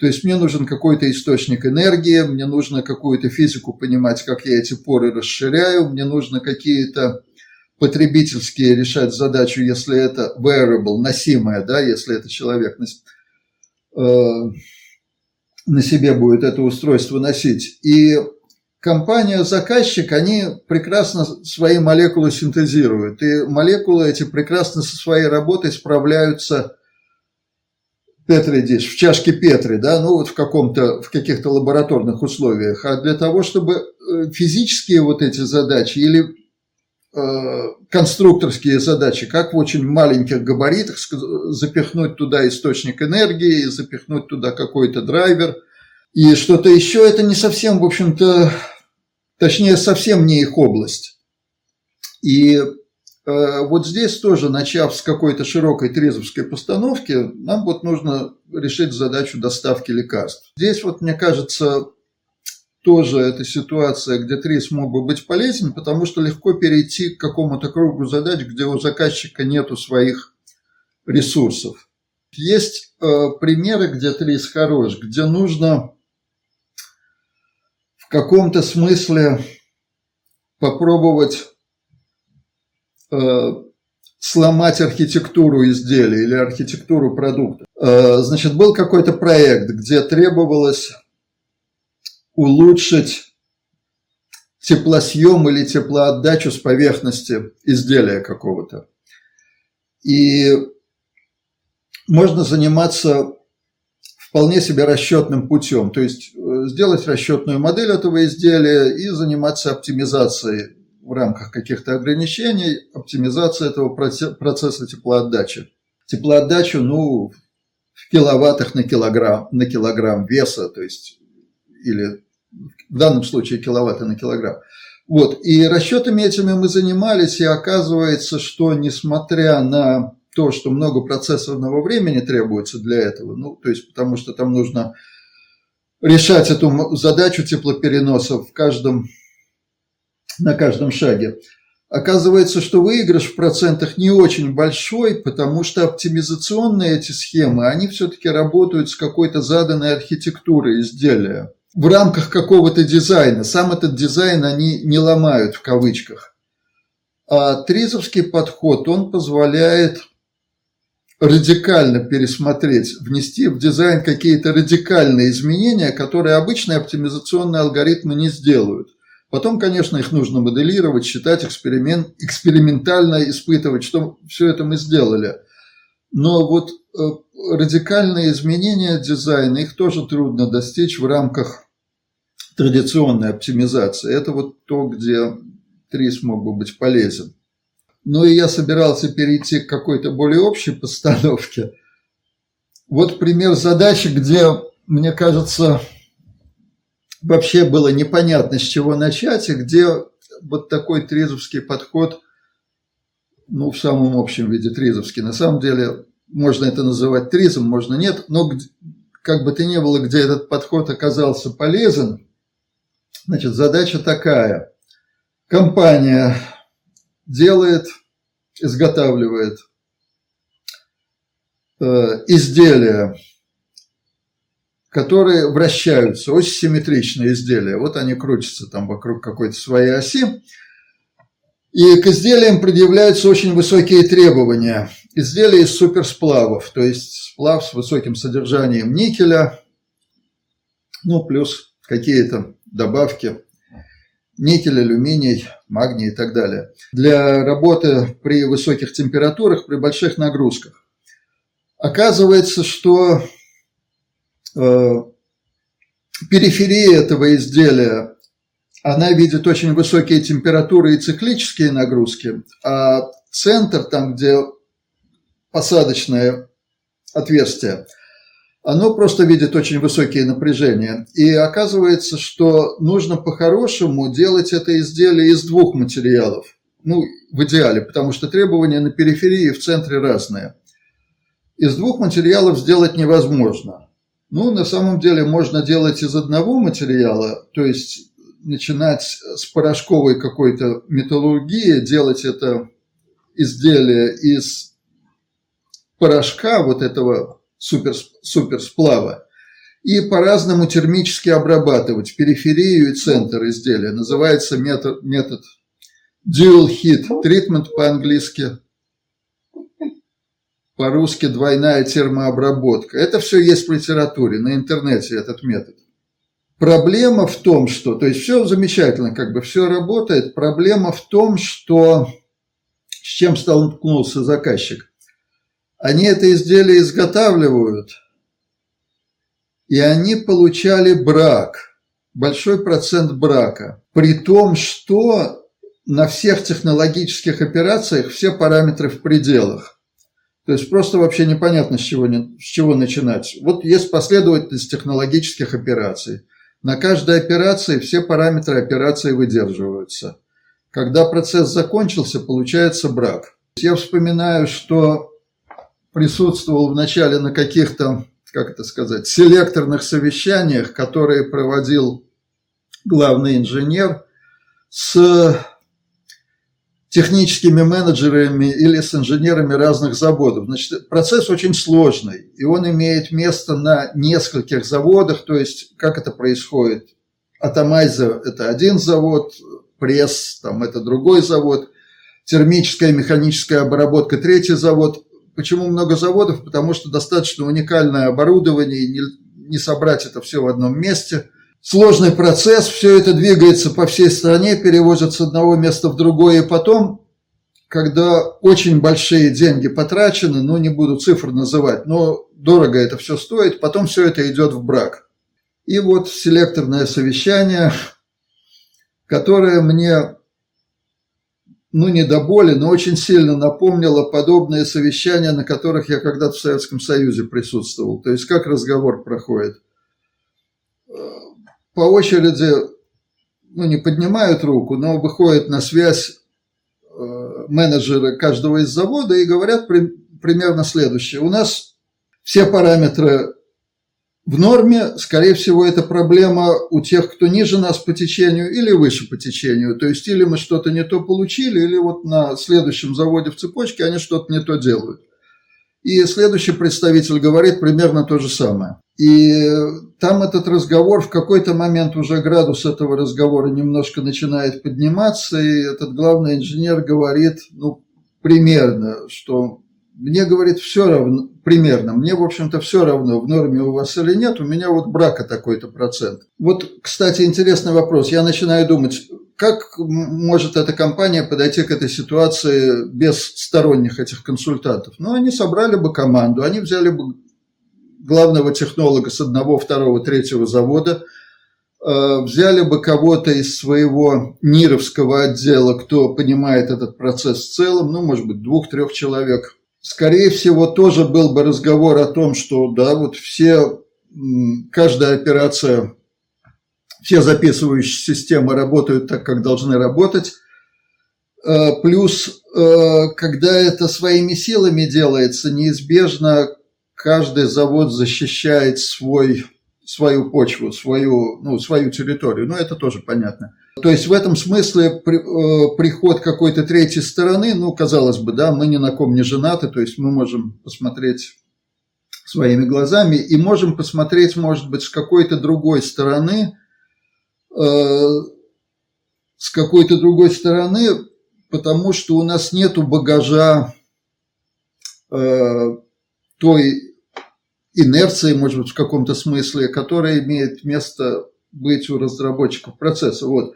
то есть мне нужен какой-то источник энергии, мне нужно какую-то физику понимать, как я эти поры расширяю, мне нужно какие-то потребительские решать задачу, если это wearable, носимое, да, если это человек на, э, на себе будет это устройство носить. И компания-заказчик, они прекрасно свои молекулы синтезируют. И молекулы эти прекрасно со своей работой справляются Петри Диш, в чашке Петри, да, ну вот в каком-то, в каких-то лабораторных условиях. А для того, чтобы э, физические вот эти задачи или конструкторские задачи, как в очень маленьких габаритах запихнуть туда источник энергии, запихнуть туда какой-то драйвер и что-то еще, это не совсем, в общем-то, точнее, совсем не их область. И э, вот здесь тоже, начав с какой-то широкой трезовской постановки, нам вот нужно решить задачу доставки лекарств. Здесь вот, мне кажется, тоже эта ситуация, где ТРИС мог бы быть полезен, потому что легко перейти к какому-то кругу задач, где у заказчика нету своих ресурсов. Есть э, примеры, где ТРИС хорош, где нужно в каком-то смысле попробовать э, сломать архитектуру изделия или архитектуру продукта. Э, значит, был какой-то проект, где требовалось улучшить теплосъем или теплоотдачу с поверхности изделия какого-то. И можно заниматься вполне себе расчетным путем, то есть э, сделать расчетную модель этого изделия и заниматься оптимизацией в рамках каких-то ограничений, оптимизацией этого процесса теплоотдачи. Теплоотдачу, ну, в киловаттах на килограмм, на килограмм веса, то есть, или в данном случае киловатты на килограмм. Вот, и расчетами этими мы занимались, и оказывается, что несмотря на то, что много процессорного времени требуется для этого, ну, то есть потому что там нужно решать эту задачу теплопереноса в каждом, на каждом шаге. Оказывается, что выигрыш в процентах не очень большой, потому что оптимизационные эти схемы, они все-таки работают с какой-то заданной архитектурой изделия в рамках какого-то дизайна. Сам этот дизайн они не ломают в кавычках. А тризовский подход, он позволяет радикально пересмотреть, внести в дизайн какие-то радикальные изменения, которые обычные оптимизационные алгоритмы не сделают. Потом, конечно, их нужно моделировать, считать, эксперимент, экспериментально испытывать, что все это мы сделали. Но вот э, радикальные изменения дизайна, их тоже трудно достичь в рамках традиционной оптимизации. Это вот то, где ТРИС мог бы быть полезен. Ну и я собирался перейти к какой-то более общей постановке. Вот пример задачи, где, мне кажется, вообще было непонятно, с чего начать, и где вот такой трезовский подход, ну, в самом общем виде трезовский. На самом деле, можно это называть тризом, можно нет, но как бы то ни было, где этот подход оказался полезен, значит, задача такая. Компания делает, изготавливает э, изделия, которые вращаются, очень симметричные изделия. Вот они крутятся там вокруг какой-то своей оси. И к изделиям предъявляются очень высокие требования. Изделия из суперсплавов, то есть сплав с высоким содержанием никеля, ну, плюс какие-то добавки никель, алюминий, магний и так далее. Для работы при высоких температурах, при больших нагрузках. Оказывается, что э, периферия этого изделия, она видит очень высокие температуры и циклические нагрузки, а центр, там, где посадочное отверстие – оно просто видит очень высокие напряжения. И оказывается, что нужно по-хорошему делать это изделие из двух материалов. Ну, в идеале, потому что требования на периферии и в центре разные. Из двух материалов сделать невозможно. Ну, на самом деле можно делать из одного материала, то есть начинать с порошковой какой-то металлургии, делать это изделие из порошка вот этого супер, суперсплава и по-разному термически обрабатывать периферию и центр изделия. Называется метод, метод dual heat treatment по-английски, по-русски двойная термообработка. Это все есть в литературе, на интернете этот метод. Проблема в том, что, то есть все замечательно, как бы все работает, проблема в том, что с чем столкнулся заказчик. Они это изделие изготавливают, и они получали брак, большой процент брака, при том, что на всех технологических операциях все параметры в пределах. То есть просто вообще непонятно, с чего, с чего начинать. Вот есть последовательность технологических операций. На каждой операции все параметры операции выдерживаются. Когда процесс закончился, получается брак. Я вспоминаю, что присутствовал вначале на каких-то, как это сказать, селекторных совещаниях, которые проводил главный инженер с техническими менеджерами или с инженерами разных заводов. Значит, процесс очень сложный, и он имеет место на нескольких заводах, то есть как это происходит. Атомайзер – это один завод, пресс – там, это другой завод, термическая и механическая обработка – третий завод. Почему много заводов? Потому что достаточно уникальное оборудование, не, не собрать это все в одном месте. Сложный процесс, все это двигается по всей стране, перевозят с одного места в другое, и потом, когда очень большие деньги потрачены, ну, не буду цифр называть, но дорого это все стоит, потом все это идет в брак. И вот селекторное совещание, которое мне, ну, не до боли, но очень сильно напомнило подобные совещания, на которых я когда-то в Советском Союзе присутствовал. То есть, как разговор проходит – по очереди, ну, не поднимают руку, но выходят на связь э, менеджеры каждого из завода и говорят при, примерно следующее. У нас все параметры в норме, скорее всего, это проблема у тех, кто ниже нас по течению или выше по течению. То есть, или мы что-то не то получили, или вот на следующем заводе в цепочке они что-то не то делают. И следующий представитель говорит примерно то же самое. И там этот разговор, в какой-то момент уже градус этого разговора немножко начинает подниматься, и этот главный инженер говорит, ну, примерно, что мне, говорит, все равно, примерно, мне, в общем-то, все равно, в норме у вас или нет, у меня вот брака такой-то процент. Вот, кстати, интересный вопрос. Я начинаю думать, как может эта компания подойти к этой ситуации без сторонних этих консультантов? Ну, они собрали бы команду, они взяли бы главного технолога с одного, второго, третьего завода, э, взяли бы кого-то из своего НИРовского отдела, кто понимает этот процесс в целом, ну, может быть, двух-трех человек. Скорее всего, тоже был бы разговор о том, что, да, вот все, каждая операция, все записывающие системы работают так, как должны работать, э, Плюс, э, когда это своими силами делается, неизбежно каждый завод защищает свой, свою почву, свою, ну, свою территорию. Ну, это тоже понятно. То есть в этом смысле при, э, приход какой-то третьей стороны, ну, казалось бы, да, мы ни на ком не женаты, то есть мы можем посмотреть своими глазами и можем посмотреть, может быть, с какой-то другой стороны, с какой-то другой стороны, потому что у нас нету багажа э, той инерции, может быть, в каком-то смысле, которая имеет место быть у разработчиков процесса. Вот.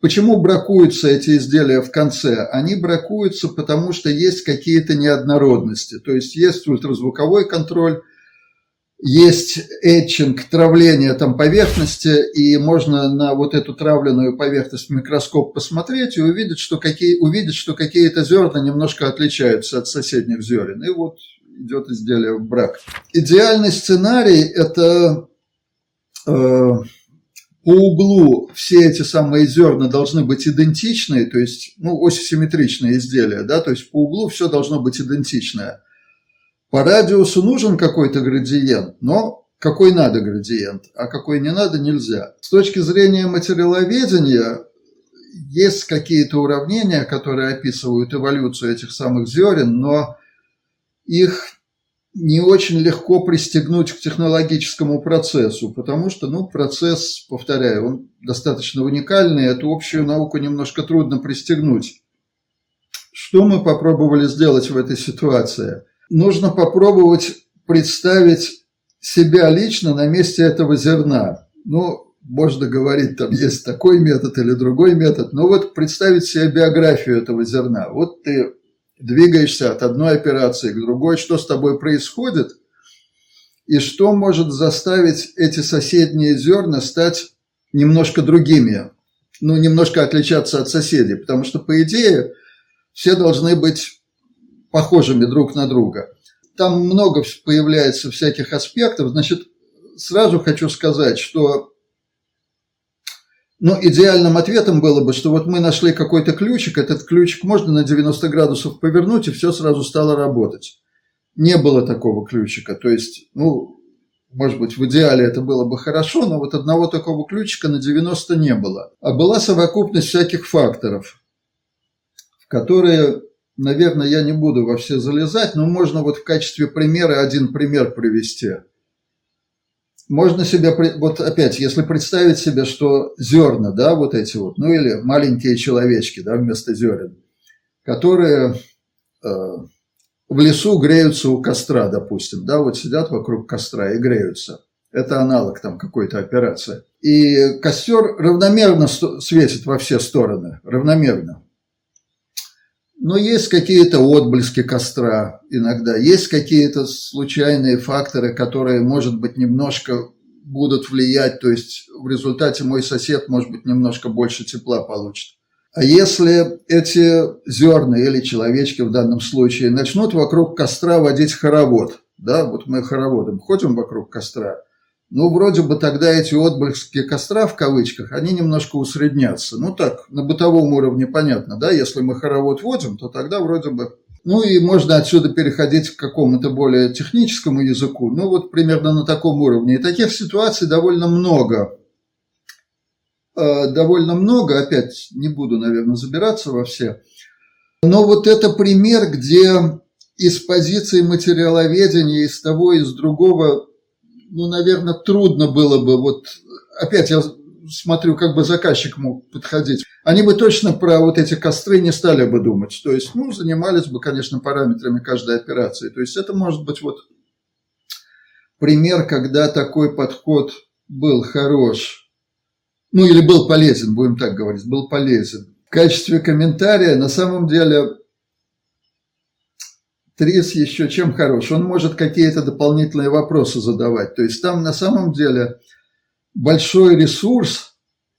Почему бракуются эти изделия в конце? Они бракуются, потому что есть какие-то неоднородности. То есть есть ультразвуковой контроль, есть этчинг, травление там поверхности, и можно на вот эту травленную поверхность микроскоп посмотреть и увидеть, что, какие, увидеть, что какие-то зерна немножко отличаются от соседних зерен. И вот идет изделие в брак. Идеальный сценарий – это э, по углу все эти самые зерна должны быть идентичны, то есть, ну, осисимметричные изделия, да, то есть по углу все должно быть идентичное. По радиусу нужен какой-то градиент, но какой надо градиент, а какой не надо нельзя. С точки зрения материаловедения есть какие-то уравнения, которые описывают эволюцию этих самых зерен, но их не очень легко пристегнуть к технологическому процессу, потому что, ну, процесс, повторяю, он достаточно уникальный, эту общую науку немножко трудно пристегнуть. Что мы попробовали сделать в этой ситуации? Нужно попробовать представить себя лично на месте этого зерна. Ну, можно говорить, там есть такой метод или другой метод, но вот представить себе биографию этого зерна. Вот ты двигаешься от одной операции к другой, что с тобой происходит, и что может заставить эти соседние зерна стать немножко другими, ну, немножко отличаться от соседей, потому что, по идее, все должны быть похожими друг на друга. Там много появляется всяких аспектов, значит, сразу хочу сказать, что но идеальным ответом было бы, что вот мы нашли какой-то ключик, этот ключик можно на 90 градусов повернуть, и все сразу стало работать. Не было такого ключика. То есть, ну, может быть, в идеале это было бы хорошо, но вот одного такого ключика на 90 не было. А была совокупность всяких факторов, в которые, наверное, я не буду во все залезать, но можно вот в качестве примера один пример привести – можно себе, вот опять, если представить себе, что зерна, да, вот эти вот, ну или маленькие человечки, да, вместо зерен, которые э, в лесу греются у костра, допустим, да, вот сидят вокруг костра и греются. Это аналог там какой-то операции. И костер равномерно светит во все стороны, равномерно. Но есть какие-то отблески костра иногда, есть какие-то случайные факторы, которые, может быть, немножко будут влиять, то есть в результате мой сосед, может быть, немножко больше тепла получит. А если эти зерна или человечки в данном случае начнут вокруг костра водить хоровод, да, вот мы хороводом ходим вокруг костра, ну, вроде бы тогда эти отблески костра, в кавычках, они немножко усреднятся. Ну, так, на бытовом уровне понятно, да, если мы хоровод водим, то тогда вроде бы... Ну, и можно отсюда переходить к какому-то более техническому языку, ну, вот примерно на таком уровне. И таких ситуаций довольно много. Э, довольно много, опять не буду, наверное, забираться во все. Но вот это пример, где из позиции материаловедения, из того, из другого ну, наверное, трудно было бы, вот опять я смотрю, как бы заказчик мог подходить. Они бы точно про вот эти костры не стали бы думать. То есть, ну, занимались бы, конечно, параметрами каждой операции. То есть, это может быть вот пример, когда такой подход был хорош. Ну, или был полезен, будем так говорить, был полезен. В качестве комментария, на самом деле, Трис еще чем хорош? Он может какие-то дополнительные вопросы задавать. То есть там на самом деле большой ресурс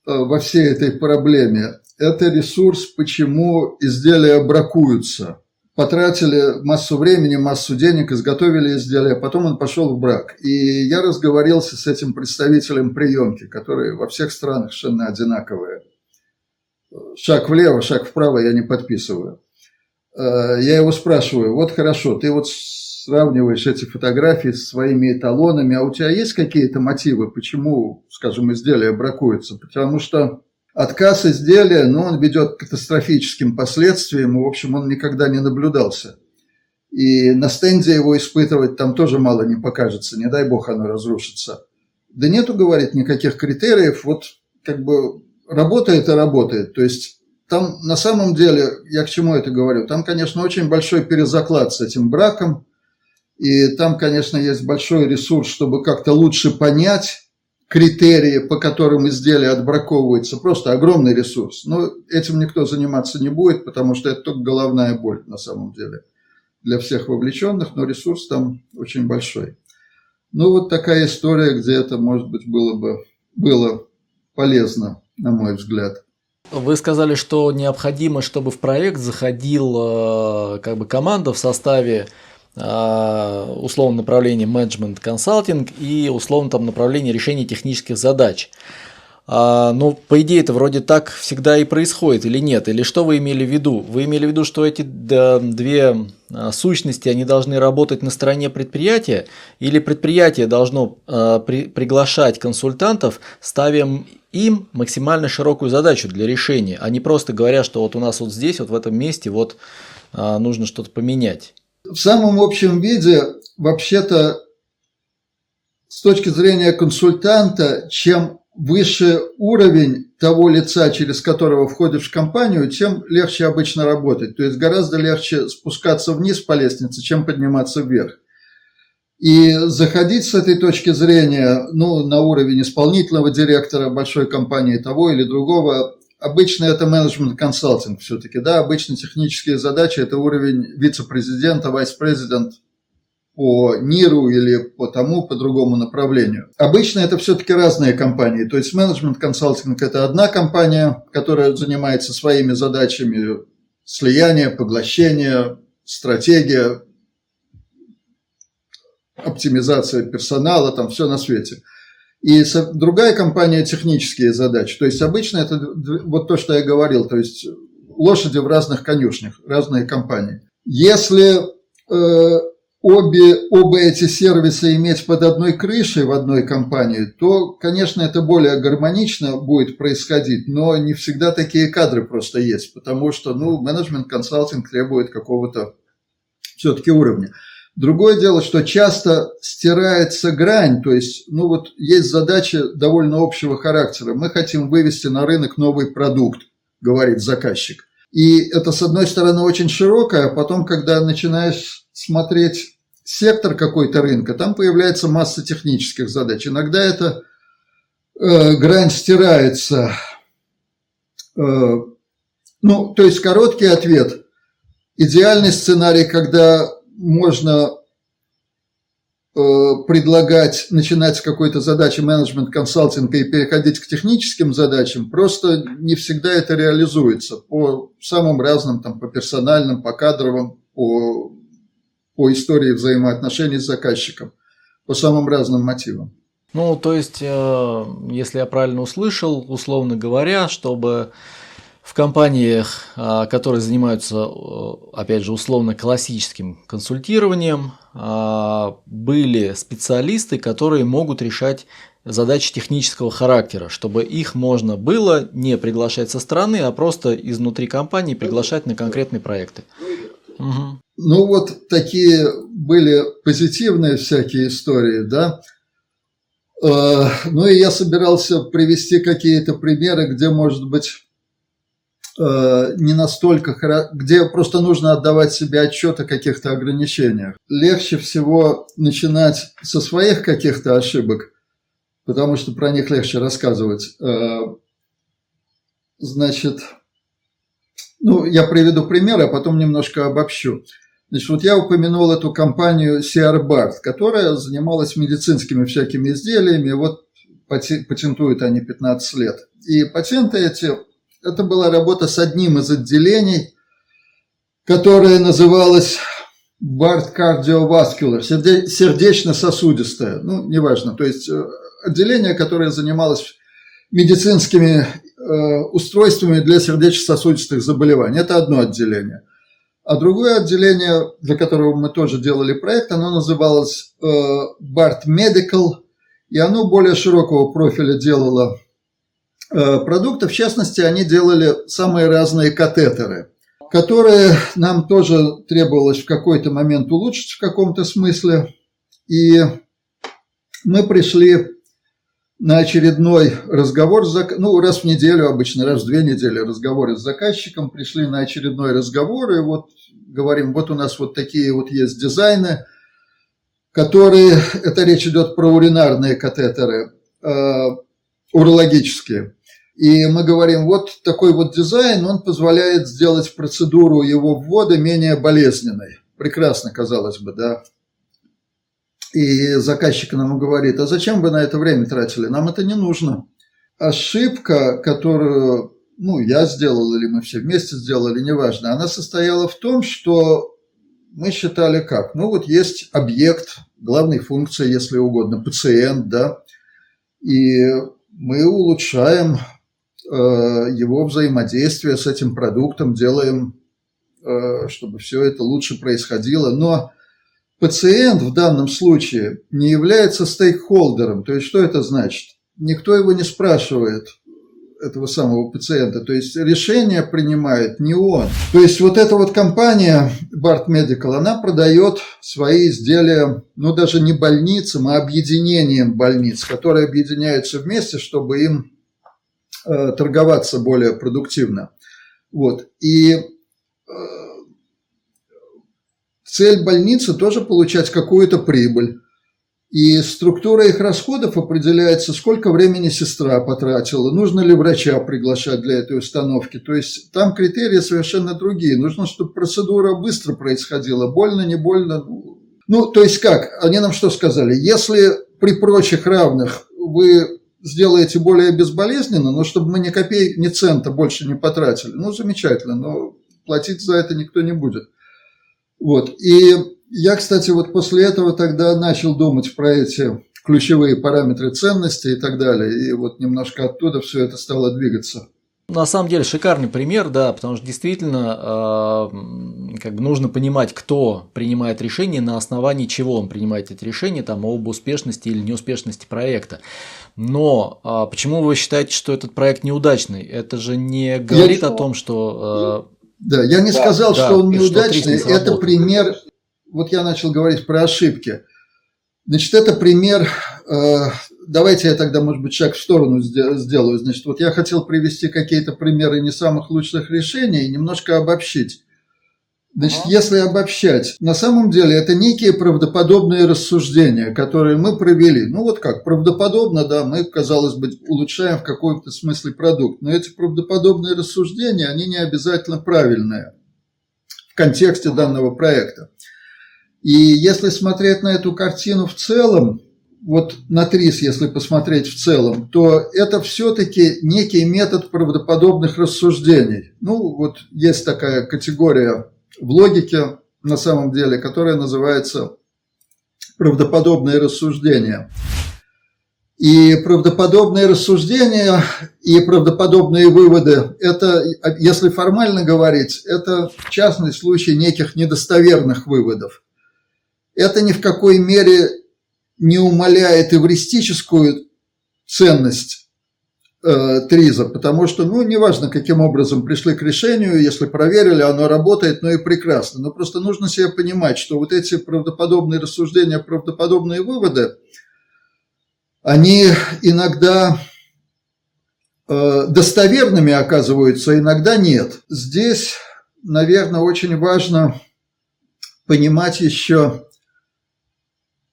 э, во всей этой проблеме – это ресурс, почему изделия бракуются. Потратили массу времени, массу денег, изготовили изделия, потом он пошел в брак. И я разговорился с этим представителем приемки, которые во всех странах совершенно одинаковые. Шаг влево, шаг вправо я не подписываю. Э, я его спрашиваю, вот хорошо, ты вот сравниваешь эти фотографии с своими эталонами, а у тебя есть какие-то мотивы, почему, скажем, изделие бракуется? Потому что отказ изделия, ну, он ведет к катастрофическим последствиям, в общем, он никогда не наблюдался. И на стенде его испытывать там тоже мало не покажется, не дай бог оно разрушится. Да нету, говорит, никаких критериев, вот как бы работает и работает. То есть там на самом деле, я к чему это говорю, там, конечно, очень большой перезаклад с этим браком, и там, конечно, есть большой ресурс, чтобы как-то лучше понять критерии, по которым изделие отбраковывается, просто огромный ресурс. Но этим никто заниматься не будет, потому что это только головная боль на самом деле для всех вовлеченных, но ресурс там очень большой. Ну, вот такая история, где это, может быть, было бы было полезно, на мой взгляд. Вы сказали, что необходимо, чтобы в проект заходил э, как бы команда в составе э, условно направления менеджмент консалтинг и условно там направление решения технических задач. А, ну, по идее, это вроде так всегда и происходит, или нет? Или что вы имели в виду? Вы имели в виду, что эти две а, сущности, они должны работать на стороне предприятия, или предприятие должно а, при, приглашать консультантов, ставя им максимально широкую задачу для решения, а не просто говоря, что вот у нас вот здесь, вот в этом месте, вот нужно что-то поменять? В самом общем виде, вообще-то, с точки зрения консультанта, чем выше уровень того лица, через которого входишь в компанию, тем легче обычно работать. То есть гораздо легче спускаться вниз по лестнице, чем подниматься вверх. И заходить с этой точки зрения ну, на уровень исполнительного директора большой компании того или другого, обычно это менеджмент-консалтинг все-таки. Да, обычно технические задачи – это уровень вице-президента, вице-президент по НИРу или по тому, по другому направлению. Обычно это все-таки разные компании. То есть менеджмент консалтинг – это одна компания, которая занимается своими задачами слияния, поглощения, стратегия, оптимизация персонала, там все на свете. И другая компания – технические задачи. То есть обычно это вот то, что я говорил, то есть лошади в разных конюшнях, разные компании. Если э, обе, оба эти сервисы иметь под одной крышей в одной компании, то, конечно, это более гармонично будет происходить, но не всегда такие кадры просто есть, потому что, ну, менеджмент-консалтинг требует какого-то все-таки уровня. Другое дело, что часто стирается грань, то есть, ну вот есть задача довольно общего характера. Мы хотим вывести на рынок новый продукт, говорит заказчик. И это, с одной стороны, очень широкое, а потом, когда начинаешь смотреть сектор какой-то рынка, там появляется масса технических задач. Иногда это э, грань стирается. Э, ну, то есть короткий ответ. Идеальный сценарий, когда можно э, предлагать, начинать с какой-то задачи менеджмент консалтинга и переходить к техническим задачам, просто не всегда это реализуется по самым разным, там, по персональным, по кадровым, по, по истории взаимоотношений с заказчиком, по самым разным мотивам. Ну, то есть, э, если я правильно услышал, условно говоря, чтобы в компаниях, э, которые занимаются, опять же, условно классическим консультированием, были специалисты, которые могут решать задачи технического характера, чтобы их можно было не приглашать со стороны, а просто изнутри компании приглашать на конкретные проекты. Угу. Ну вот такие были позитивные всякие истории, да. Э, ну и я собирался привести какие-то примеры, где, может быть, не настолько, где просто нужно отдавать себе отчет о каких-то ограничениях. Легче всего начинать со своих каких-то ошибок, потому что про них легче рассказывать. Э, значит, ну, я приведу пример, а потом немножко обобщу. Значит, вот я упомянул эту компанию CR которая занималась медицинскими всякими изделиями. Вот патентуют они 15 лет. И патенты эти, это была работа с одним из отделений, которое называлось Bart Cardiovascular, сердечно-сосудистое, ну, неважно, то есть э, отделение, которое занималось медицинскими э, устройствами для сердечно-сосудистых заболеваний. Это одно отделение – а другое отделение, для которого мы тоже делали проект, оно называлось э, BART Medical, и оно более широкого профиля делало продукты. В частности, они делали самые разные катетеры, которые нам тоже требовалось в какой-то момент улучшить в каком-то смысле. И мы пришли на очередной разговор, ну, раз в неделю обычно, раз в две недели разговоры с заказчиком, пришли на очередной разговор, и вот говорим, вот у нас вот такие вот есть дизайны, которые, это речь идет про уринарные катетеры, э, урологические. И мы говорим, вот такой вот дизайн, он позволяет сделать процедуру его ввода менее болезненной. Прекрасно, казалось бы, да. И заказчик нам говорит, а зачем вы на это время тратили? Нам это не нужно. Ошибка, которую ну, я сделал или мы все вместе сделали, неважно, она состояла в том, что мы считали как? Ну, вот есть объект, главной функции, если угодно, пациент, да, и мы улучшаем его взаимодействие с этим продуктом, делаем, э, чтобы все это лучше происходило, но пациент в данном случае не является стейкхолдером. То есть, что это значит? Никто его не спрашивает этого самого пациента. То есть, решение принимает не он. То есть, вот эта вот компания Bart Medical, она продает свои изделия, ну, даже не больницам, а объединением больниц, которые объединяются вместе, чтобы им э, торговаться более продуктивно. Вот. И э, Цель больницы тоже получать какую-то прибыль. И структура их расходов определяется, сколько времени сестра потратила, нужно ли врача приглашать для этой установки. То есть там критерии совершенно другие. Нужно, чтобы процедура быстро происходила, больно, не больно. Ну, то есть как? Они нам что сказали? Если при прочих равных вы сделаете более безболезненно, но чтобы мы ни копейки, ни цента больше не потратили, ну, замечательно, но платить за это никто не будет. Вот. И я, кстати, вот после этого тогда начал думать про эти ключевые параметры ценности и так далее. И вот немножко оттуда все это стало двигаться. На самом деле шикарный пример, да, потому что действительно э, как бы нужно понимать, кто принимает решение, на основании чего он принимает эти решения, там, об успешности или неуспешности проекта. Но э, почему вы считаете, что этот проект неудачный? Это же не говорит Я... о том, что э, да, я не да, сказал, да, что он неудачный. Что это пример, вот я начал говорить про ошибки. Значит, это пример, э, давайте я тогда, может быть, шаг в сторону сделаю. Значит, вот я хотел привести какие-то примеры не самых лучших решений и немножко обобщить. Значит, если обобщать, на самом деле это некие правдоподобные рассуждения, которые мы провели. Ну вот как, правдоподобно, да, мы, казалось бы, улучшаем в каком-то смысле продукт, но эти правдоподобные рассуждения, они не обязательно правильные в контексте данного проекта. И если смотреть на эту картину в целом, вот на ТРИС, если посмотреть в целом, то это все-таки некий метод правдоподобных рассуждений. Ну, вот есть такая категория в логике, на самом деле, которая называется правдоподобные рассуждения. И правдоподобные рассуждения и правдоподобные выводы – это, если формально говорить, это частный случай неких недостоверных выводов. Это ни в какой мере не умаляет эвристическую ценность э, Триза, потому что, ну, неважно, каким образом пришли к решению, если проверили, оно работает, ну и прекрасно. Но просто нужно себе понимать, что вот эти правдоподобные рассуждения, правдоподобные выводы, они иногда э, достоверными оказываются, иногда нет. Здесь, наверное, очень важно понимать еще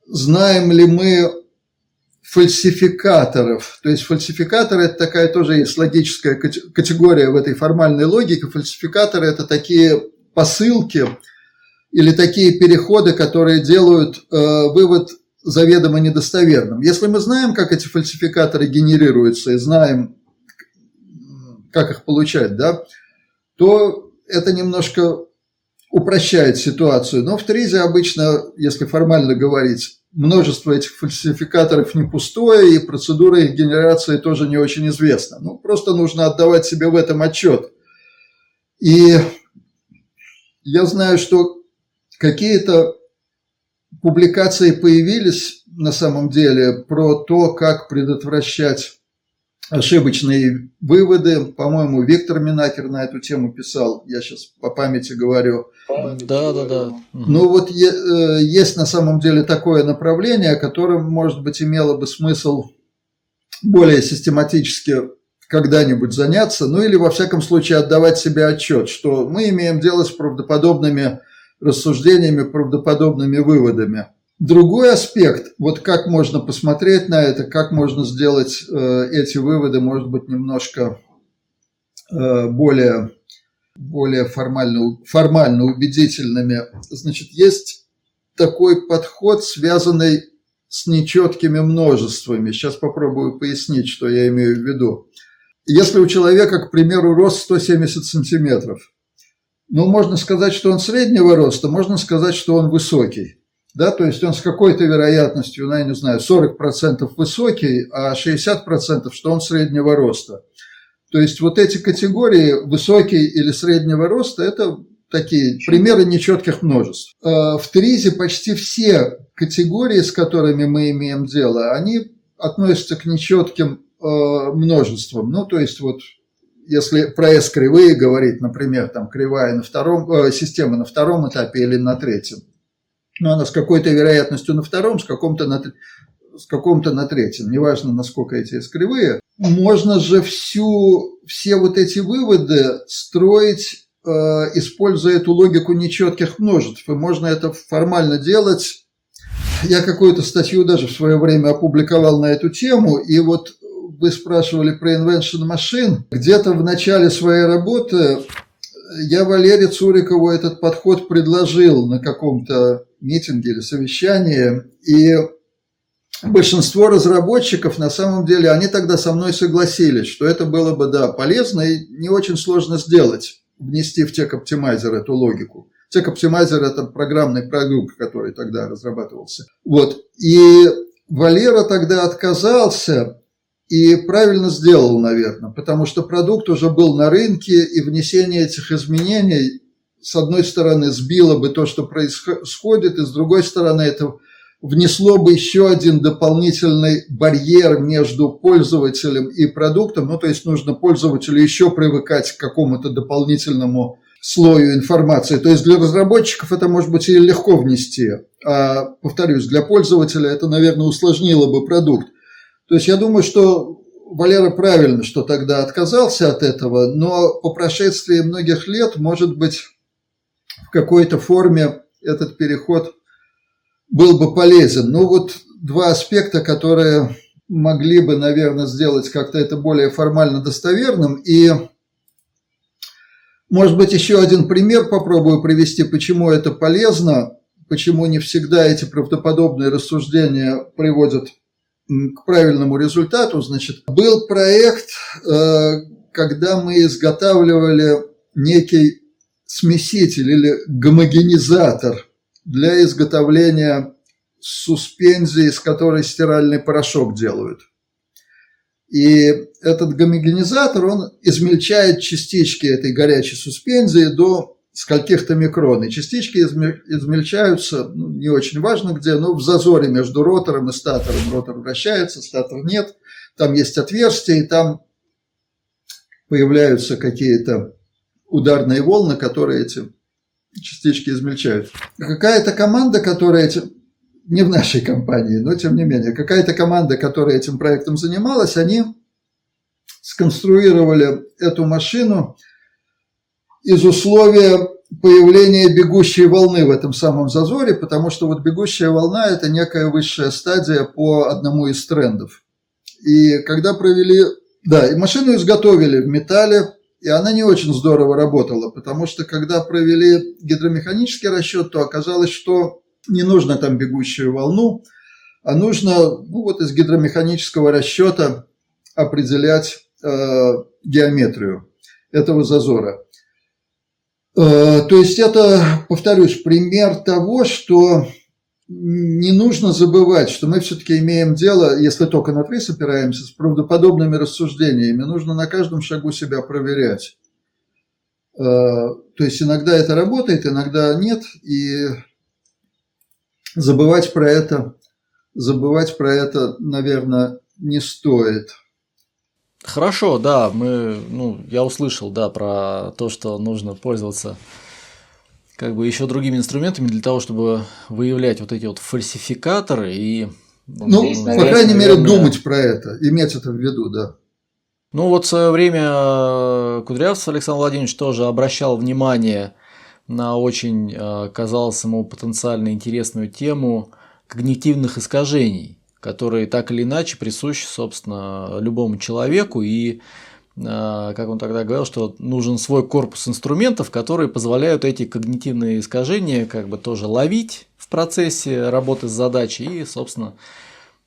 знаем ли мы фальсификаторов. То есть фальсификаторы – это такая тоже есть логическая категория в этой формальной логике. Фальсификаторы – это такие посылки или такие переходы, которые делают э, вывод заведомо недостоверным. Если мы знаем, как эти фальсификаторы генерируются и знаем, как их получать, да, то это немножко упрощает ситуацию. Но в Тризе обычно, если формально говорить, множество этих фальсификаторов не пустое, и процедура их генерации тоже не очень известна. Ну, просто нужно отдавать себе в этом отчет. И я знаю, что какие-то публикации появились на самом деле про то, как предотвращать ошибочные выводы. По-моему, Виктор Минакер на эту тему писал, я сейчас по памяти говорю. Да, да, да. Ну вот э, есть на самом деле такое направление, которым, может быть, имело бы смысл более систематически когда-нибудь заняться, ну или во всяком случае отдавать себе отчет, что мы имеем дело с правдоподобными рассуждениями, правдоподобными выводами. Другой аспект, вот как можно посмотреть на это, как можно сделать э, эти выводы, может быть, немножко э, более, более формально, формально убедительными. Значит, есть такой подход, связанный с нечеткими множествами. Сейчас попробую пояснить, что я имею в виду. Если у человека, к примеру, рост 170 сантиметров, ну, можно сказать, что он среднего роста, можно сказать, что он высокий да, то есть он с какой-то вероятностью, ну, я не знаю, 40% высокий, а 60% что он среднего роста. То есть вот эти категории высокий или среднего роста – это такие примеры нечетких множеств. А в Тризе почти все категории, с которыми мы имеем дело, они относятся к нечетким а, множествам. Ну, то есть вот если про S-кривые говорить, например, там кривая на втором, э, система на втором этапе или на третьем, но она с какой-то вероятностью на втором, с, каком-то на, с каком-то на третьем, неважно, насколько эти кривые. Можно же всю, все вот эти выводы строить, э, используя эту логику нечетких множеств. И можно это формально делать. Я какую-то статью даже в свое время опубликовал на эту тему, и вот вы спрашивали про invention machine. Где-то в начале своей работы я Валерию Цурикову этот подход предложил на каком-то митинге или совещании, и большинство разработчиков, на самом деле, они тогда со мной согласились, что это было бы, да, полезно и не очень сложно сделать, внести в Tech Optimizer эту логику. Tech Optimizer – это программный продукт, который тогда разрабатывался. Вот. И Валера тогда отказался, и правильно сделал, наверное, потому что продукт уже был на рынке, и внесение этих изменений, с одной стороны, сбило бы то, что происходит, и с другой стороны, это внесло бы еще один дополнительный барьер между пользователем и продуктом. Ну, то есть нужно пользователю еще привыкать к какому-то дополнительному слою информации. То есть для разработчиков это может быть и легко внести, а, повторюсь, для пользователя это, наверное, усложнило бы продукт. То есть я думаю, что Валера правильно, что тогда отказался от этого, но по прошествии многих лет, может быть, в какой-то форме этот переход был бы полезен. Ну вот два аспекта, которые могли бы, наверное, сделать как-то это более формально достоверным. И, может быть, еще один пример попробую привести, почему это полезно, почему не всегда эти правдоподобные рассуждения приводят к правильному результату. Значит, был проект, э, когда мы изготавливали некий смеситель или гомогенизатор для изготовления суспензии, из которой стиральный порошок делают. И этот гомогенизатор, он измельчает частички этой горячей суспензии до скольких-то микрон. И частички измельчаются, ну, не очень важно где, но в зазоре между ротором и статором. Ротор вращается, статор нет. Там есть отверстие, и там появляются какие-то ударные волны, которые эти частички измельчают. Какая-то команда, которая этим не в нашей компании, но тем не менее, какая-то команда, которая этим проектом занималась, они сконструировали эту машину из условия появления бегущей волны в этом самом зазоре, потому что вот бегущая волна – это некая высшая стадия по одному из трендов. И когда провели… Да, и машину изготовили в металле, и она не очень здорово работала, потому что когда провели гидромеханический расчет, то оказалось, что не нужно там бегущую волну, а нужно ну, вот из гидромеханического расчета определять э, геометрию этого зазора. Э, то есть это, повторюсь, пример того, что не нужно забывать, что мы все-таки имеем дело, если только на ТРИС опираемся, с правдоподобными рассуждениями. Нужно на каждом шагу себя проверять. Э, то есть иногда это работает, иногда нет. И забывать про это, забывать про это, наверное, не стоит. Хорошо, да, мы, ну, я услышал, да, про то, что нужно пользоваться как бы еще другими инструментами для того, чтобы выявлять вот эти вот фальсификаторы и ну, ну по крайней мере, думать про это, иметь это в виду, да. Ну вот в свое время э, Кудрявцев Александр Владимирович тоже обращал внимание на очень, э, казалось ему, потенциально интересную тему когнитивных искажений, которые так или иначе присущи, собственно, любому человеку. И, как он тогда говорил, что нужен свой корпус инструментов, которые позволяют эти когнитивные искажения как бы тоже ловить в процессе работы с задачей и, собственно,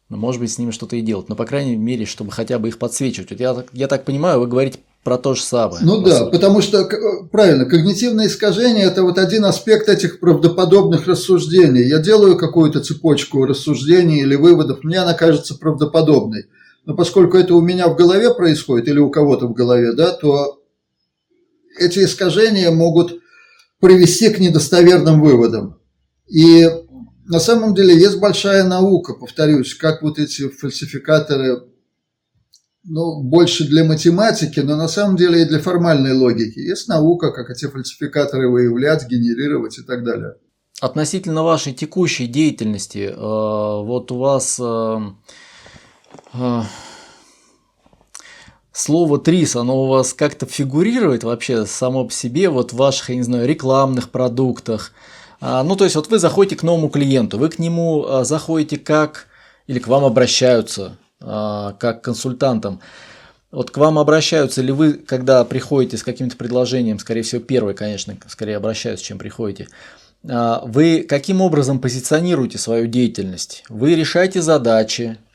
может быть, с ними что-то и делать. Но, по крайней мере, чтобы хотя бы их подсвечивать. Вот я, я так понимаю, вы говорите про то же самое. Ну да, сути. потому что, правильно, когнитивное искажение – это вот один аспект этих правдоподобных рассуждений. Я делаю какую-то цепочку рассуждений или выводов, мне она кажется правдоподобной. Но поскольку это у меня в голове происходит или у кого-то в голове, да, то эти искажения могут привести к недостоверным выводам. И на самом деле есть большая наука, повторюсь, как вот эти фальсификаторы ну, больше для математики, но на самом деле и для формальной логики. Есть наука, как эти фальсификаторы выявлять, генерировать и так далее. Относительно вашей текущей деятельности, э, вот у вас э, слово ТРИС, оно у вас как-то фигурирует вообще само по себе вот в ваших, я не знаю, рекламных продуктах? А, ну, то есть, вот вы заходите к новому клиенту, вы к нему заходите как, или к вам обращаются а, как консультантам. Вот к вам обращаются ли вы, когда приходите с каким-то предложением, скорее всего, первый, конечно, скорее обращаются, чем приходите, а, вы каким образом позиционируете свою деятельность? Вы решаете задачи, а,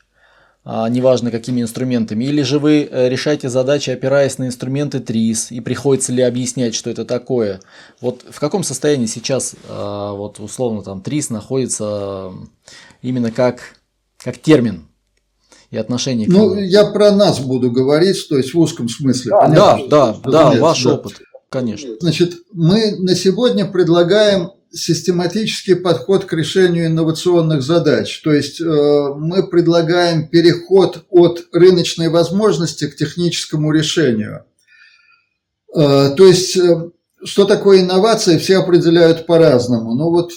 неважно какими инструментами, или же вы э, решаете задачи, опираясь на инструменты ТРИС, и приходится ли объяснять, что это такое? Вот в каком состоянии сейчас, вот условно, там ТРИС находится именно как, как термин и отношение к Ну, я про нас буду говорить, то есть в узком смысле. Да, Понятно, да, да, да, ваш да. опыт, конечно. Значит, мы на сегодня предлагаем систематический подход к решению инновационных задач. То есть э, мы предлагаем переход от рыночной возможности к техническому решению. Э, то есть, э, что такое инновация, все определяют по-разному. Но вот,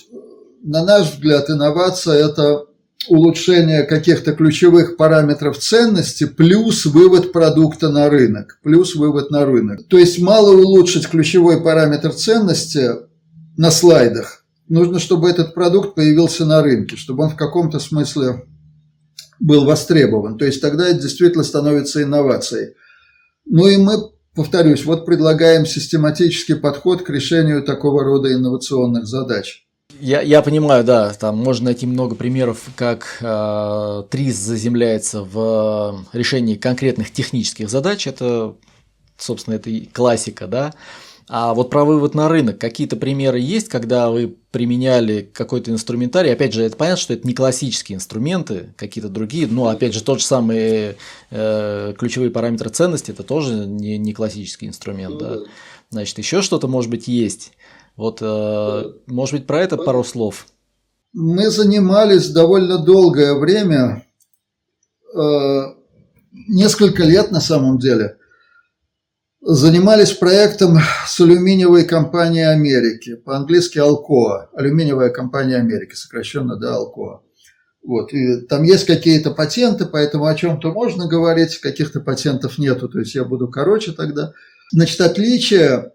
на наш взгляд, инновация – это улучшение каких-то ключевых параметров ценности плюс вывод продукта на рынок, плюс вывод на рынок. То есть мало улучшить ключевой параметр ценности, на слайдах. Нужно, чтобы этот продукт появился на рынке, чтобы он в каком-то смысле был востребован. То есть тогда это действительно становится инновацией. Ну и мы, повторюсь, вот предлагаем систематический подход к решению такого рода инновационных задач. Я, я понимаю, да, там можно найти много примеров, как э, ТРИС заземляется в решении конкретных технических задач. Это, собственно, это и классика, да. А вот про вывод на рынок, какие-то примеры есть, когда вы применяли какой-то инструментарий? Опять же, это понятно, что это не классические инструменты, какие-то другие. Но опять же, тот же самый э, ключевые параметры ценности, это тоже не, не классический инструмент. да. Значит, еще что-то, может быть, есть. Вот, э, может быть, про это пару слов. Мы занимались довольно долгое время, э, несколько лет на самом деле, занимались проектом с алюминиевой компанией Америки, по-английски Alcoa, алюминиевая компания Америки, сокращенно, да, Alcoa. Вот, и там есть какие-то патенты, поэтому о чем-то можно говорить, каких-то патентов нету, то есть я буду короче тогда. Значит, отличие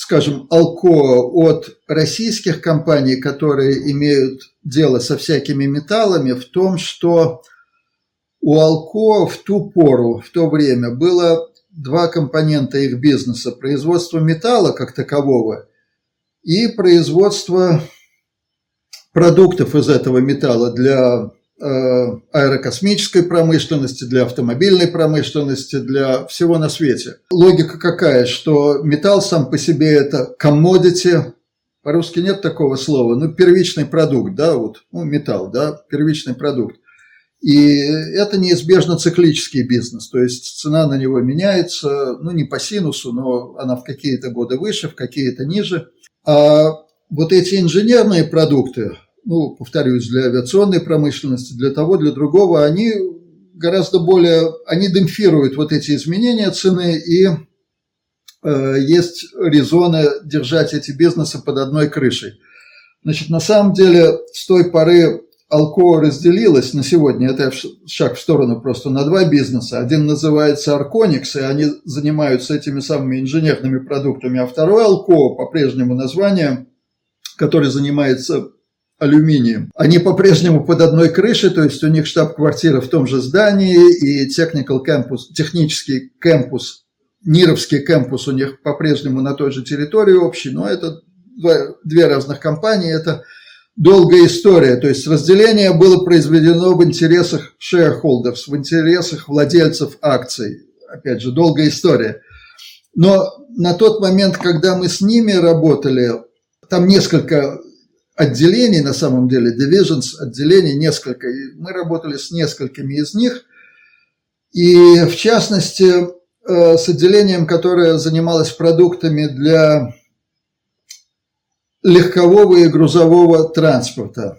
скажем, Алко от российских компаний, которые имеют дело со всякими металлами, в том, что у Алко в ту пору, в то время было два компонента их бизнеса. Производство металла как такового и производство продуктов из этого металла для Э, аэрокосмической промышленности, для автомобильной промышленности, для всего на свете. Логика какая, что металл сам по себе это commodity, по-русски нет такого слова, ну, первичный продукт, да, вот, ну, металл, да, первичный продукт. И это неизбежно циклический бизнес, то есть цена на него меняется, ну, не по синусу, но она в какие-то годы выше, в какие-то ниже. А вот эти инженерные продукты, ну, повторюсь, для авиационной промышленности, для того, для другого, они гораздо более, они демпфируют вот эти изменения цены, и э, есть резоны держать эти бизнесы под одной крышей. Значит, на самом деле, с той поры Алкоа разделилась на сегодня, это шаг в сторону просто на два бизнеса. Один называется Арконикс, и они занимаются этими самыми инженерными продуктами, а второй Алкоа, по-прежнему название, который занимается алюминием. Они по-прежнему под одной крышей, то есть у них штаб-квартира в том же здании и technical campus, технический кампус, Нировский кампус у них по-прежнему на той же территории общий, но это две разных компании, это долгая история. То есть разделение было произведено в интересах shareholders, в интересах владельцев акций. Опять же, долгая история. Но на тот момент, когда мы с ними работали, там несколько отделений на самом деле, divisions, отделений несколько. И мы работали с несколькими из них. И в частности, э, с отделением, которое занималось продуктами для легкового и грузового транспорта.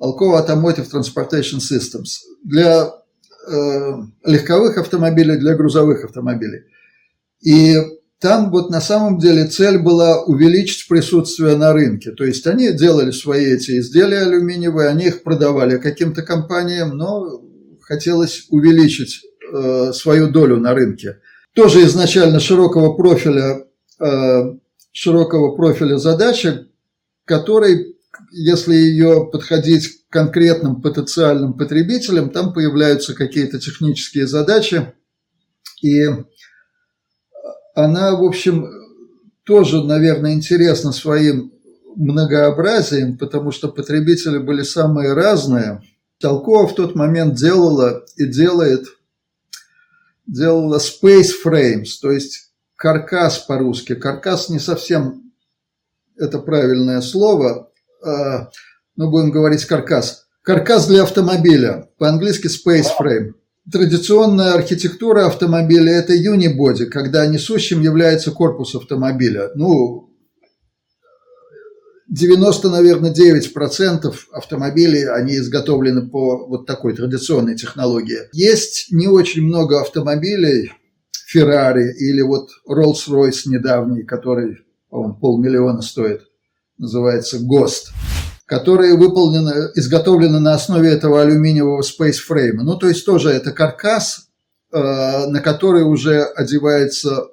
Alcoa Automotive Transportation Systems. Для э, легковых автомобилей, для грузовых автомобилей. И там вот на самом деле цель была увеличить присутствие на рынке. То есть они делали свои эти изделия алюминиевые, они их продавали каким-то компаниям, но хотелось увеличить э, свою долю на рынке. Тоже изначально широкого профиля, э, широкого профиля задача, которой, если ее подходить к конкретным потенциальным потребителям, там появляются какие-то технические задачи, и она, в общем, тоже, наверное, интересна своим многообразием, потому что потребители были самые разные. Толкова в тот момент делала и делает, делала space frames, то есть каркас по-русски. Каркас не совсем это правильное слово, а, но будем говорить каркас. Каркас для автомобиля, по-английски space frame – Традиционная архитектура автомобиля – это юнибоди, когда несущим является корпус автомобиля. Ну, 90, наверное, 9% автомобилей, они изготовлены по вот такой традиционной технологии. Есть не очень много автомобилей, Ferrari или вот Rolls-Royce недавний, который, по-моему, полмиллиона стоит, называется ГОСТ которые выполнены, изготовлены на основе этого алюминиевого space фрейма. Ну, то есть тоже это каркас, э, на который уже одевается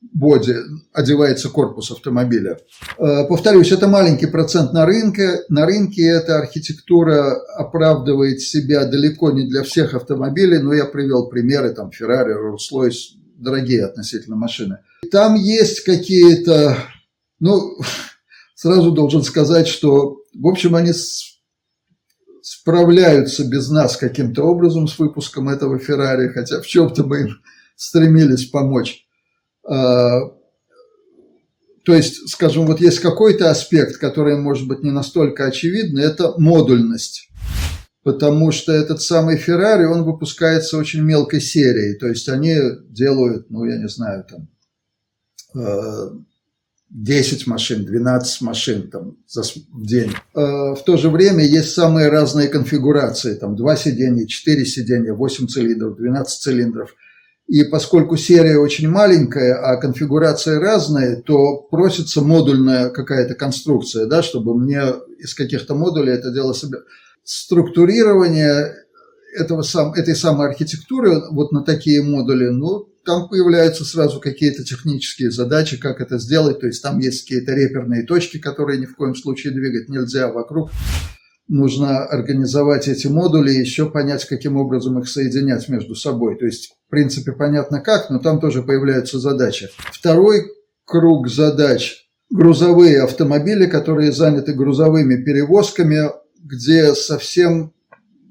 боди, одевается корпус автомобиля. Э, повторюсь, это маленький процент на рынке. На рынке эта архитектура оправдывает себя далеко не для всех автомобилей, но я привел примеры, там, Ferrari, Rolls-Royce, дорогие относительно машины. Там есть какие-то, ну, сразу должен сказать, что, в общем, они справляются без нас каким-то образом с выпуском этого Феррари, хотя в чем-то мы им стремились помочь. А, то есть, скажем, вот есть какой-то аспект, который может быть не настолько очевидный, это модульность. Потому что этот самый Феррари, он выпускается очень мелкой серией. То есть они делают, ну, я не знаю, там, 10 а, машин, 12 машин там, в день. А, в то же время есть самые разные конфигурации. Там 2 сиденья, 4 сиденья, 8 цилиндров, 12 цилиндров – и поскольку серия очень маленькая, а конфигурации разные, то просится модульная какая-то конструкция, да, чтобы мне из каких-то модулей это дело себе... Структурирование этого сам, этой самой архитектуры вот на такие модули, ну, там появляются сразу какие-то технические задачи, как это сделать. То есть там есть какие-то реперные точки, которые ни в коем случае двигать нельзя вокруг нужно организовать эти модули и еще понять, каким образом их соединять между собой. То есть, в принципе, понятно как, но там тоже появляются задачи. Второй круг задач – грузовые автомобили, которые заняты грузовыми перевозками, где совсем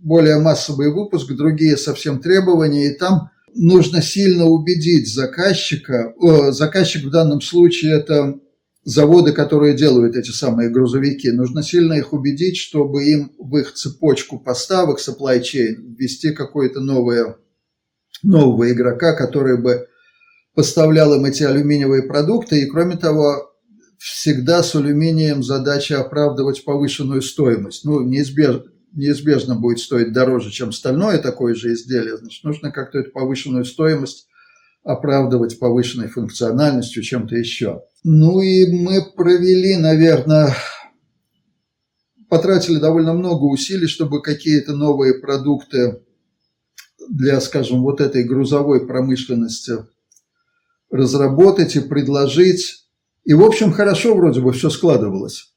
более массовый выпуск, другие совсем требования, и там нужно сильно убедить заказчика. О, заказчик в данном случае – это заводы, которые делают эти самые грузовики, нужно сильно их убедить, чтобы им в их цепочку поставок, supply chain, ввести какое-то новое, нового игрока, который бы поставлял им эти алюминиевые продукты. И кроме того, всегда с алюминием задача оправдывать повышенную стоимость. Ну, неизбежно, неизбежно будет стоить дороже, чем стальное такое же изделие. Значит, нужно как-то эту повышенную стоимость оправдывать повышенной функциональностью, чем-то еще. Ну и мы провели, наверное, потратили довольно много усилий, чтобы какие-то новые продукты для, скажем, вот этой грузовой промышленности разработать и предложить. И, в общем, хорошо вроде бы все складывалось.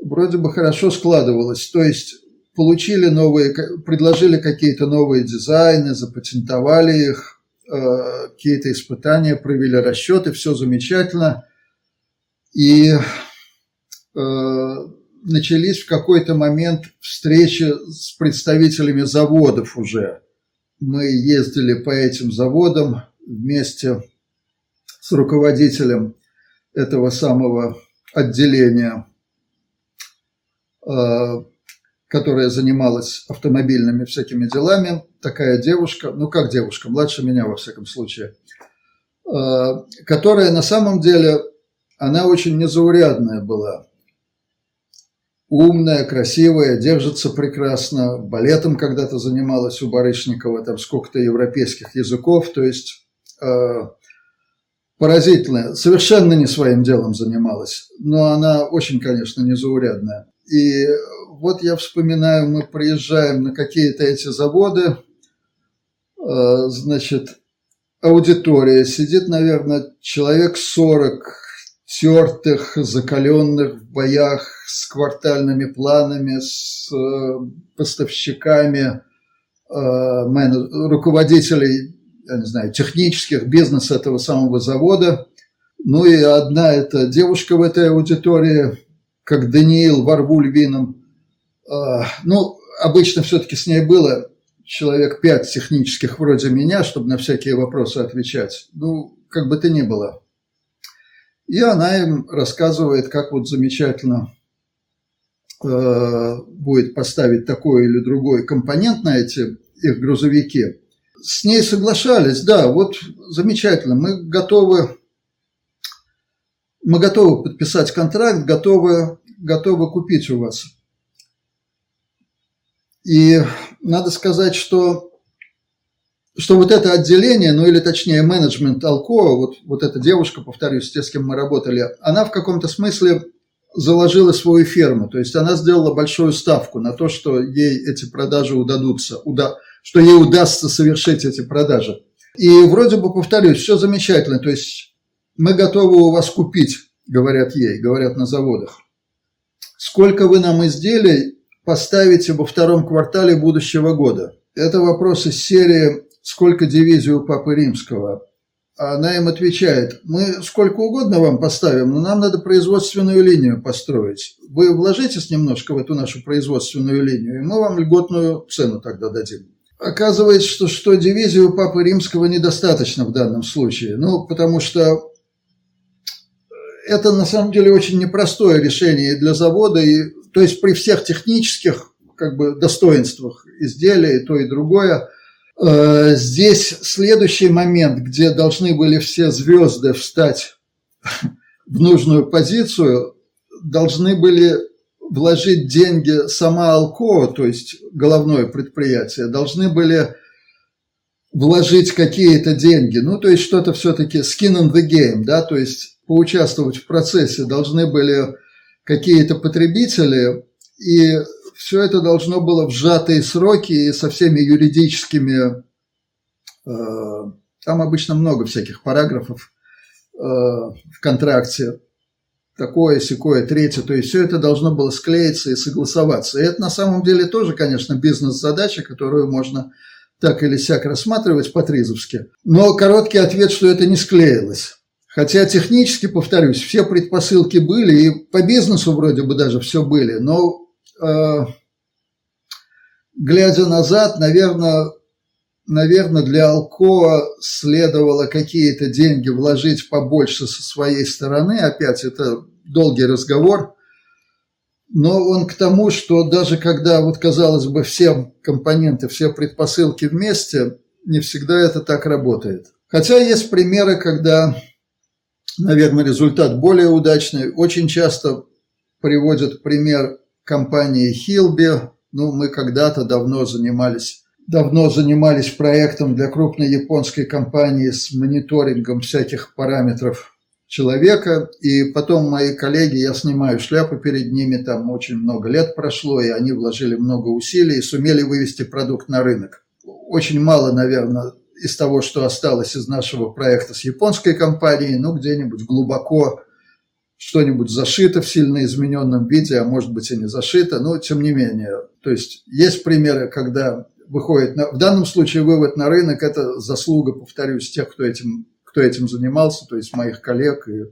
Вроде бы хорошо складывалось. То есть получили новые, предложили какие-то новые дизайны, запатентовали их – Э, какие-то испытания, провели расчеты, все замечательно. И э, начались в какой-то момент встречи с представителями заводов уже. Мы ездили по этим заводам вместе с руководителем этого самого отделения э, которая занималась автомобильными всякими делами, такая девушка, ну как девушка, младше меня во всяком случае, э, которая на самом деле, она очень незаурядная была. Умная, красивая, держится прекрасно, балетом когда-то занималась у Барышникова, там сколько-то европейских языков, то есть э, поразительная, совершенно не своим делом занималась, но она очень, конечно, незаурядная. И вот я вспоминаю, мы приезжаем на какие-то эти заводы, э, значит, аудитория, сидит, наверное, человек 40 тертых, закаленных в боях с квартальными планами, с э, поставщиками, э, руководителей, не знаю, технических бизнес этого самого завода. Ну и одна эта девушка в этой аудитории, как Даниил Варвульвином, а, ну, обычно все-таки с ней было человек пять технических вроде меня, чтобы на всякие вопросы отвечать. Ну, как бы то ни было. И она им рассказывает, как вот замечательно э, будет поставить такой или другой компонент на эти их грузовики. С ней соглашались, да, вот замечательно, мы готовы, мы готовы подписать контракт, готовы, готовы купить у вас. И надо сказать, что, что вот это отделение, ну или точнее менеджмент Алкоа, вот, вот эта девушка, повторюсь, те, с кем мы работали, она в каком-то смысле заложила свою ферму. То есть она сделала большую ставку на то, что ей эти продажи удадутся, уда, что ей удастся совершить эти продажи. И вроде бы, повторюсь, все замечательно. То есть мы готовы у вас купить, говорят ей, говорят на заводах. Сколько вы нам изделий поставите во втором квартале будущего года? Это вопрос из серии «Сколько дивизий у Папы Римского?» она им отвечает, мы сколько угодно вам поставим, но нам надо производственную линию построить. Вы вложитесь немножко в эту нашу производственную линию, и мы вам льготную цену тогда дадим. Оказывается, что, что дивизию Папы Римского недостаточно в данном случае. Ну, потому что это на самом деле очень непростое решение для завода. И, то есть при всех технических как бы, достоинствах изделия и то и другое, э, здесь следующий момент, где должны были все звезды встать в нужную позицию, должны были вложить деньги сама Алкоа, то есть головное предприятие, должны были вложить какие-то деньги, ну, то есть что-то все-таки skin in the game, да, то есть поучаствовать в процессе должны были какие-то потребители, и все это должно было в сжатые сроки и со всеми юридическими, э, там обычно много всяких параграфов э, в контракте, такое, секое, третье. То есть все это должно было склеиться и согласоваться. И это на самом деле тоже, конечно, бизнес-задача, которую можно так или сяк рассматривать по-тризовски. Но короткий ответ, что это не склеилось. Хотя технически, повторюсь, все предпосылки были, и по бизнесу вроде бы даже все были, но э, глядя назад, наверное, наверное, для Алкоа следовало какие-то деньги вложить побольше со своей стороны. Опять это долгий разговор. Но он к тому, что даже когда, вот казалось бы, все компоненты, все предпосылки вместе, не всегда это так работает. Хотя есть примеры, когда, наверное, результат более удачный. Очень часто приводят пример компании Хилби. Ну, мы когда-то давно занимались давно занимались проектом для крупной японской компании с мониторингом всяких параметров человека, и потом мои коллеги, я снимаю шляпу перед ними, там очень много лет прошло, и они вложили много усилий и сумели вывести продукт на рынок. Очень мало, наверное, из того, что осталось из нашего проекта с японской компанией, ну, где-нибудь глубоко что-нибудь зашито в сильно измененном виде, а может быть и не зашито, но тем не менее. То есть есть примеры, когда выходит, на, в данном случае вывод на рынок – это заслуга, повторюсь, тех, кто этим, кто этим занимался, то есть моих коллег, и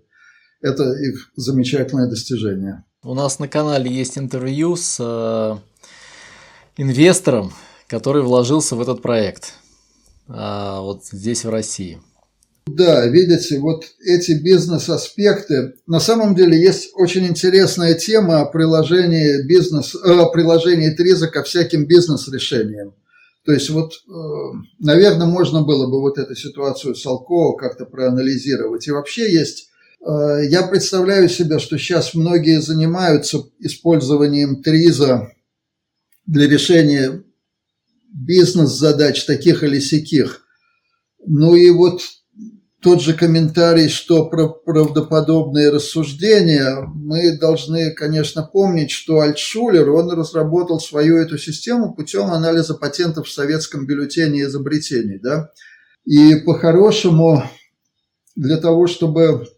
это их замечательное достижение. У нас на канале есть интервью с э, инвестором, который вложился в этот проект э, вот здесь, в России. Да, видите, вот эти бизнес-аспекты. На самом деле есть очень интересная тема о приложении, бизнес, э, приложении Триза ко всяким бизнес-решениям. То есть вот, э, наверное, можно было бы вот эту ситуацию с Алкова как-то проанализировать. И вообще есть, э, я представляю себе, что сейчас многие занимаются использованием ТРИЗа для решения бизнес-задач таких или сяких. Ну и вот тот же комментарий, что про правдоподобные рассуждения, мы должны, конечно, помнить, что Альтшулер, он разработал свою эту систему путем анализа патентов в советском бюллетене изобретений. Да? И по-хорошему, для того, чтобы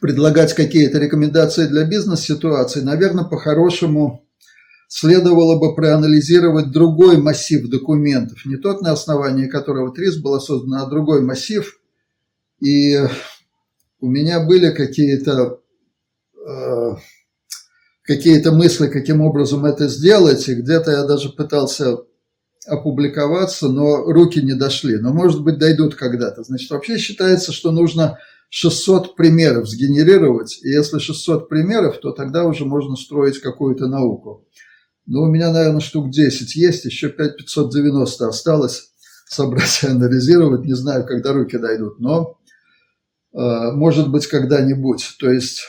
предлагать какие-то рекомендации для бизнес-ситуаций, наверное, по-хорошему следовало бы проанализировать другой массив документов, не тот, на основании которого ТРИС была создана, а другой массив – и у меня были какие-то э, какие-то мысли, каким образом это сделать, и где-то я даже пытался опубликоваться, но руки не дошли. Но, может быть, дойдут когда-то. Значит, вообще считается, что нужно 600 примеров сгенерировать, и если 600 примеров, то тогда уже можно строить какую-то науку. Но у меня, наверное, штук 10 есть, еще 5590 осталось собрать и анализировать. Не знаю, когда руки дойдут, но Э, может быть, когда-нибудь. То есть...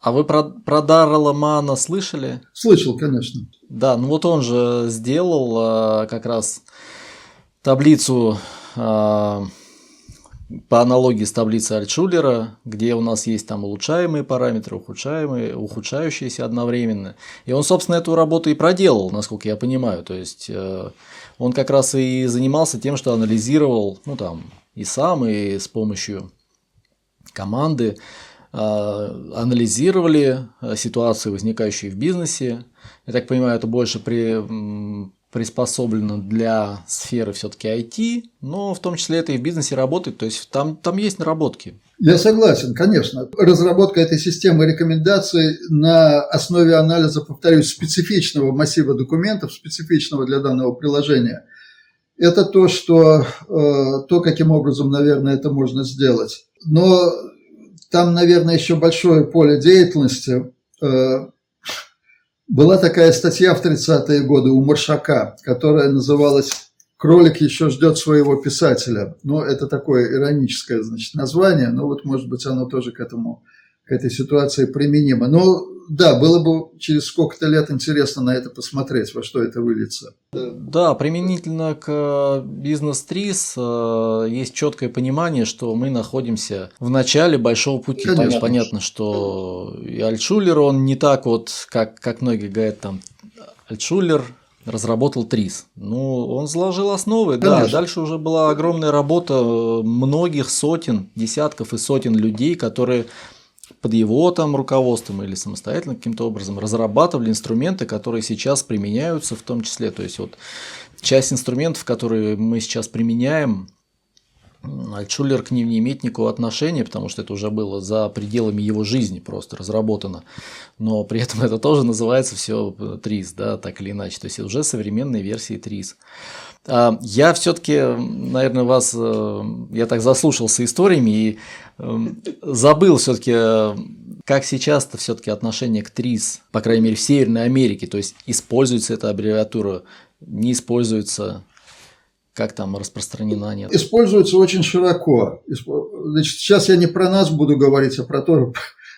А вы про, про Дарра Ламана слышали? Слышал, конечно. Да, ну вот он же сделал э, как раз таблицу, э, по аналогии с таблицей Альтшулера, где у нас есть там улучшаемые параметры, ухудшаемые, ухудшающиеся одновременно. И он, собственно, эту работу и проделал, насколько я понимаю. То есть э, он как раз и занимался тем, что анализировал, ну там, и сам, и с помощью команды э, анализировали э, ситуации, возникающие в бизнесе. Я так понимаю, это больше при приспособлено для сферы все-таки IT, но в том числе это и в бизнесе работает, то есть там, там есть наработки. Я согласен, конечно. Разработка этой системы рекомендаций на основе анализа, повторюсь, специфичного массива документов, специфичного для данного приложения, это то, что, э, то, каким образом, наверное, это можно сделать. Но там, наверное, еще большое поле деятельности э, была такая статья в 30-е годы у Маршака, которая называлась «Кролик еще ждет своего писателя». Ну, это такое ироническое, значит, название, но вот, может быть, оно тоже к этому, к этой ситуации применимо. Но да, было бы через сколько-то лет интересно на это посмотреть, во что это выльется. Да, применительно к бизнес-трис э, есть четкое понимание, что мы находимся в начале большого пути. Конечно. То есть понятно, что и Альтшулер, он не так вот, как, как многие говорят, там, Альтшулер разработал ТРИС. Ну, он заложил основы, Конечно. да. Дальше уже была огромная работа многих сотен, десятков и сотен людей, которые под его там руководством или самостоятельно каким-то образом разрабатывали инструменты, которые сейчас применяются в том числе. То есть вот часть инструментов, которые мы сейчас применяем, Альтшулер к ним не имеет никакого отношения, потому что это уже было за пределами его жизни просто разработано. Но при этом это тоже называется все ТРИС, да, так или иначе. То есть уже современные версии ТРИС. А, я все-таки, наверное, вас, э, я так заслушался историями и эм, забыл все-таки, э, как сейчас-то все-таки отношение к ТРИС, по крайней мере, в Северной Америке, то есть используется эта аббревиатура, не используется, как там распространена, нет? Используется очень широко. Значит, сейчас я не про нас буду говорить, а про то,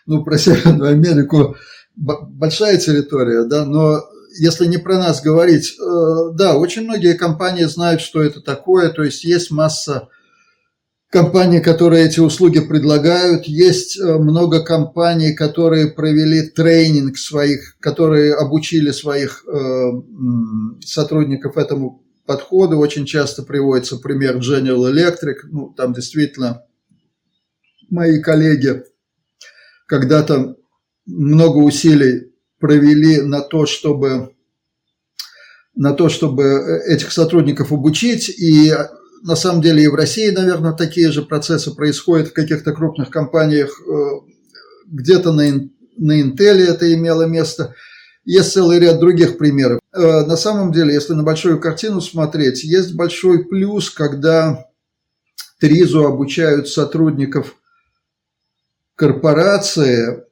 ну, про Северную Америку. Большая территория, да, но если не про нас говорить, э, да, очень многие компании знают, что это такое, то есть есть масса компаний, которые эти услуги предлагают, есть э, много компаний, которые провели тренинг своих, которые обучили своих э, сотрудников этому подходу. Очень часто приводится пример General Electric, ну, там действительно мои коллеги когда-то много усилий провели на то, чтобы на то, чтобы этих сотрудников обучить. И на самом деле и в России, наверное, такие же процессы происходят в каких-то крупных компаниях. Э, где-то на, на Intel это имело место. Есть целый ряд других примеров. Э, на самом деле, если на большую картину смотреть, есть большой плюс, когда Тризу обучают сотрудников корпорации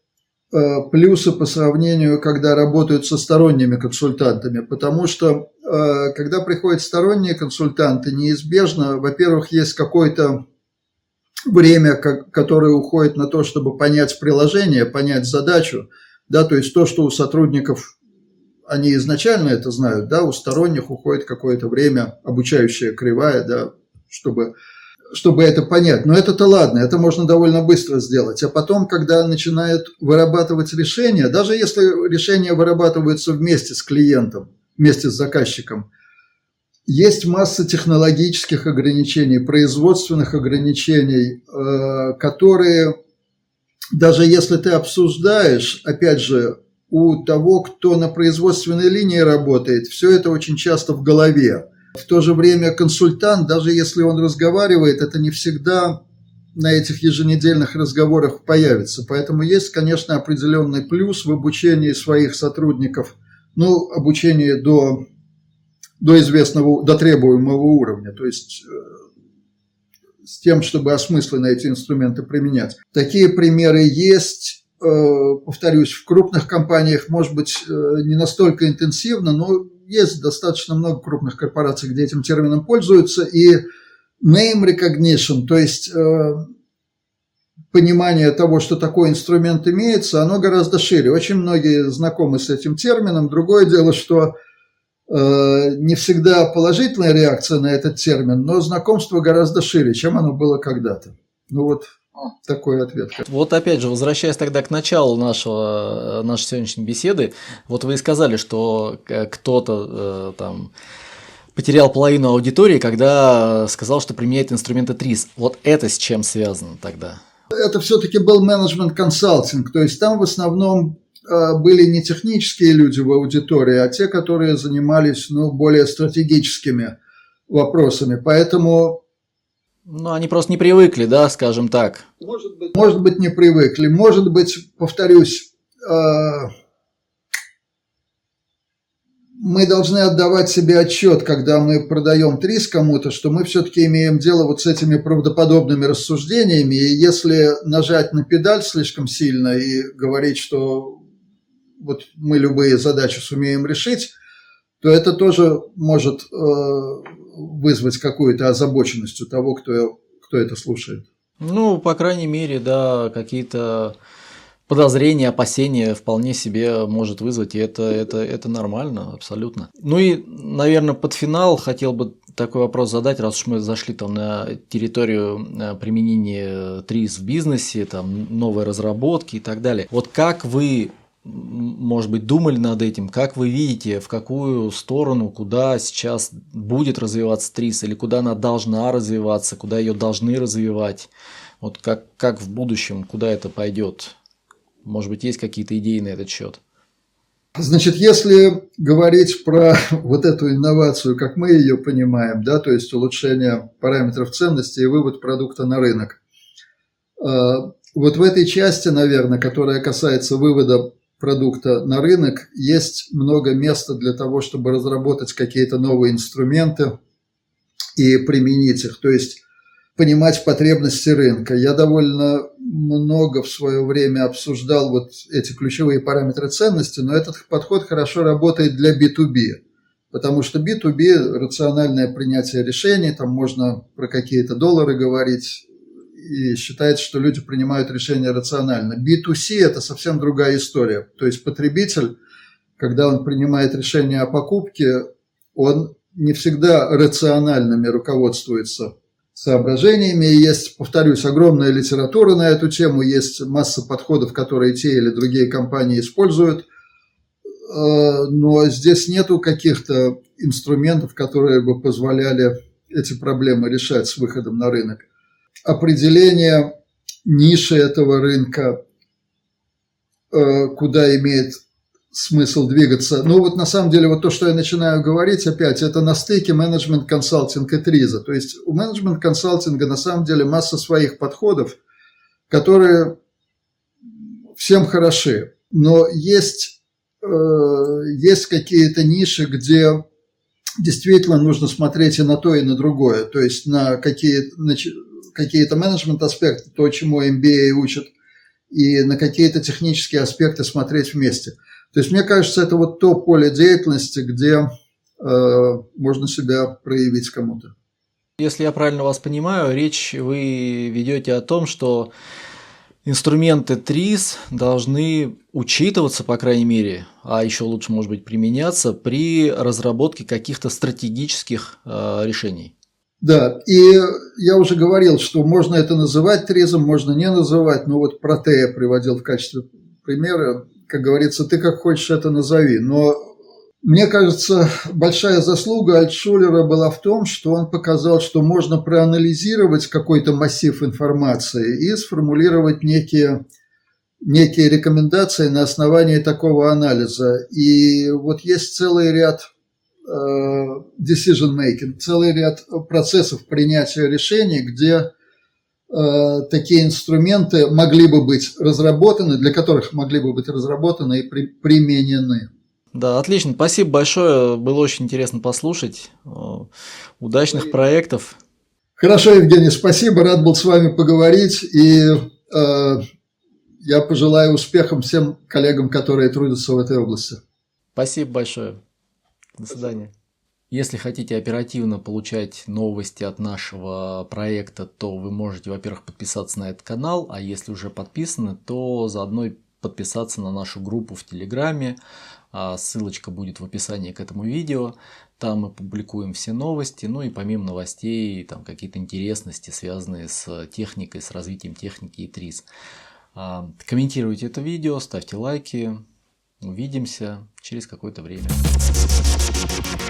Э, плюсы по сравнению, когда работают со сторонними консультантами, потому что э, когда приходят сторонние консультанты, неизбежно, во-первых, есть какое-то время, которое уходит на то, чтобы понять приложение, понять задачу, да, то есть то, что у сотрудников они изначально это знают, да, у сторонних уходит какое-то время, обучающая кривая, да, чтобы чтобы это понять. Но это-то ладно, это можно довольно быстро сделать. А потом, когда начинают вырабатывать решения, даже если решения вырабатываются вместе с клиентом, вместе с заказчиком, есть масса технологических ограничений, производственных ограничений, э, которые даже если ты обсуждаешь, опять же, у того, кто на производственной линии работает, все это очень часто в голове. В то же время консультант, даже если он разговаривает, это не всегда на этих еженедельных разговорах появится. Поэтому есть, конечно, определенный плюс в обучении своих сотрудников, ну, обучение до, до известного, до требуемого уровня, то есть э, с тем, чтобы осмысленно эти инструменты применять. Такие примеры есть, повторюсь, в крупных компаниях, может быть, э, не настолько интенсивно, но есть достаточно много крупных корпораций, где этим термином пользуются, и name recognition, то есть э, понимание того, что такой инструмент имеется, оно гораздо шире. Очень многие знакомы с этим термином. Другое дело, что не всегда положительная реакция на этот термин, но знакомство гораздо шире, чем оно было когда-то. Ну вот такой ответ. Вот опять же, возвращаясь тогда к началу нашего, нашей сегодняшней беседы, вот вы и сказали, что кто-то э, там потерял половину аудитории, когда сказал, что применяет инструменты ТРИС. Вот это с чем связано тогда? Это все-таки был менеджмент консалтинг, то есть там в основном э, были не технические люди в аудитории, а те, которые занимались ну, более стратегическими вопросами. Поэтому ну, они просто не привыкли, да, скажем так. Может быть, может быть не привыкли. Может быть, повторюсь, э, мы должны отдавать себе отчет, когда мы продаем трис кому-то, что мы все-таки имеем дело вот с этими правдоподобными рассуждениями. И если нажать на педаль слишком сильно и говорить, что вот мы любые задачи сумеем решить, то это тоже может э, вызвать какую-то озабоченность у того, кто, кто это слушает. Ну, по крайней мере, да, какие-то подозрения, опасения вполне себе может вызвать, и это, это, это нормально, абсолютно. Ну и, наверное, под финал хотел бы такой вопрос задать, раз уж мы зашли там на территорию э, применения ТРИС в бизнесе, там новые разработки и так далее. Вот как вы может быть, думали над этим? Как вы видите, в какую сторону, куда сейчас будет развиваться ТРИС, или куда она должна развиваться, куда ее должны развивать? Вот как, как в будущем, куда это пойдет? Может быть, есть какие-то идеи на этот счет? Значит, если говорить про вот эту инновацию, как мы ее понимаем, да, то есть улучшение параметров ценности и вывод продукта на рынок, э, вот в этой части, наверное, которая касается вывода продукта на рынок, есть много места для того, чтобы разработать какие-то новые инструменты и применить их. То есть понимать потребности рынка. Я довольно много в свое время обсуждал вот эти ключевые параметры ценности, но этот подход хорошо работает для B2B, потому что B2B – рациональное принятие решений, там можно про какие-то доллары говорить, и считается, что люди принимают решения рационально. B2C – это совсем другая история. То есть потребитель, когда он принимает решение о покупке, он не всегда рациональными руководствуется соображениями. Есть, повторюсь, огромная литература на эту тему, есть масса подходов, которые те или другие компании используют, э, но здесь нету каких-то инструментов, которые бы позволяли эти проблемы решать с выходом на рынок. Определение ниши этого рынка, э, куда имеет смысл двигаться. Ну вот на самом деле вот то, что я начинаю говорить опять, это на стыке менеджмент консалтинг и триза. То есть у менеджмент консалтинга на самом деле масса своих подходов, которые всем хороши. Но есть, э, есть какие-то ниши, где действительно нужно смотреть и на то, и на другое. То есть на какие, какие-то менеджмент аспекты, то, чему MBA учат, и на какие-то технические аспекты смотреть вместе – то есть, мне кажется, это вот то поле деятельности, где э, можно себя проявить кому-то. Если я правильно вас понимаю, речь вы ведете о том, что инструменты ТРИС должны учитываться, по крайней мере, а еще лучше, может быть, применяться при разработке каких-то стратегических э, решений. Да, и я уже говорил, что можно это называть тризом, можно не называть, но вот Протея приводил в качестве примера как говорится, ты как хочешь это назови. Но мне кажется, большая заслуга Альтшулера была в том, что он показал, что можно проанализировать какой-то массив информации и сформулировать некие, некие рекомендации на основании такого анализа. И вот есть целый ряд э, decision making, целый ряд процессов принятия решений, где Э, такие инструменты могли бы быть разработаны, для которых могли бы быть разработаны и при, применены. Да, отлично. Спасибо большое. Было очень интересно послушать. Э, удачных проектов. Хорошо, Евгений, спасибо. Рад был с вами поговорить. И э, я пожелаю успехов всем коллегам, которые трудятся в этой области. Спасибо большое. До свидания. Если хотите оперативно получать новости от нашего проекта, то вы можете, во-первых, подписаться на этот канал, а если уже подписаны, то заодно подписаться на нашу группу в Телеграме. а ссылочка будет в описании к этому видео. Там мы публикуем все новости, ну и помимо новостей, там какие-то интересности, связанные с техникой, с развитием техники и ТРИС. А, комментируйте это видео, ставьте лайки. Увидимся через какое-то время. Thank you.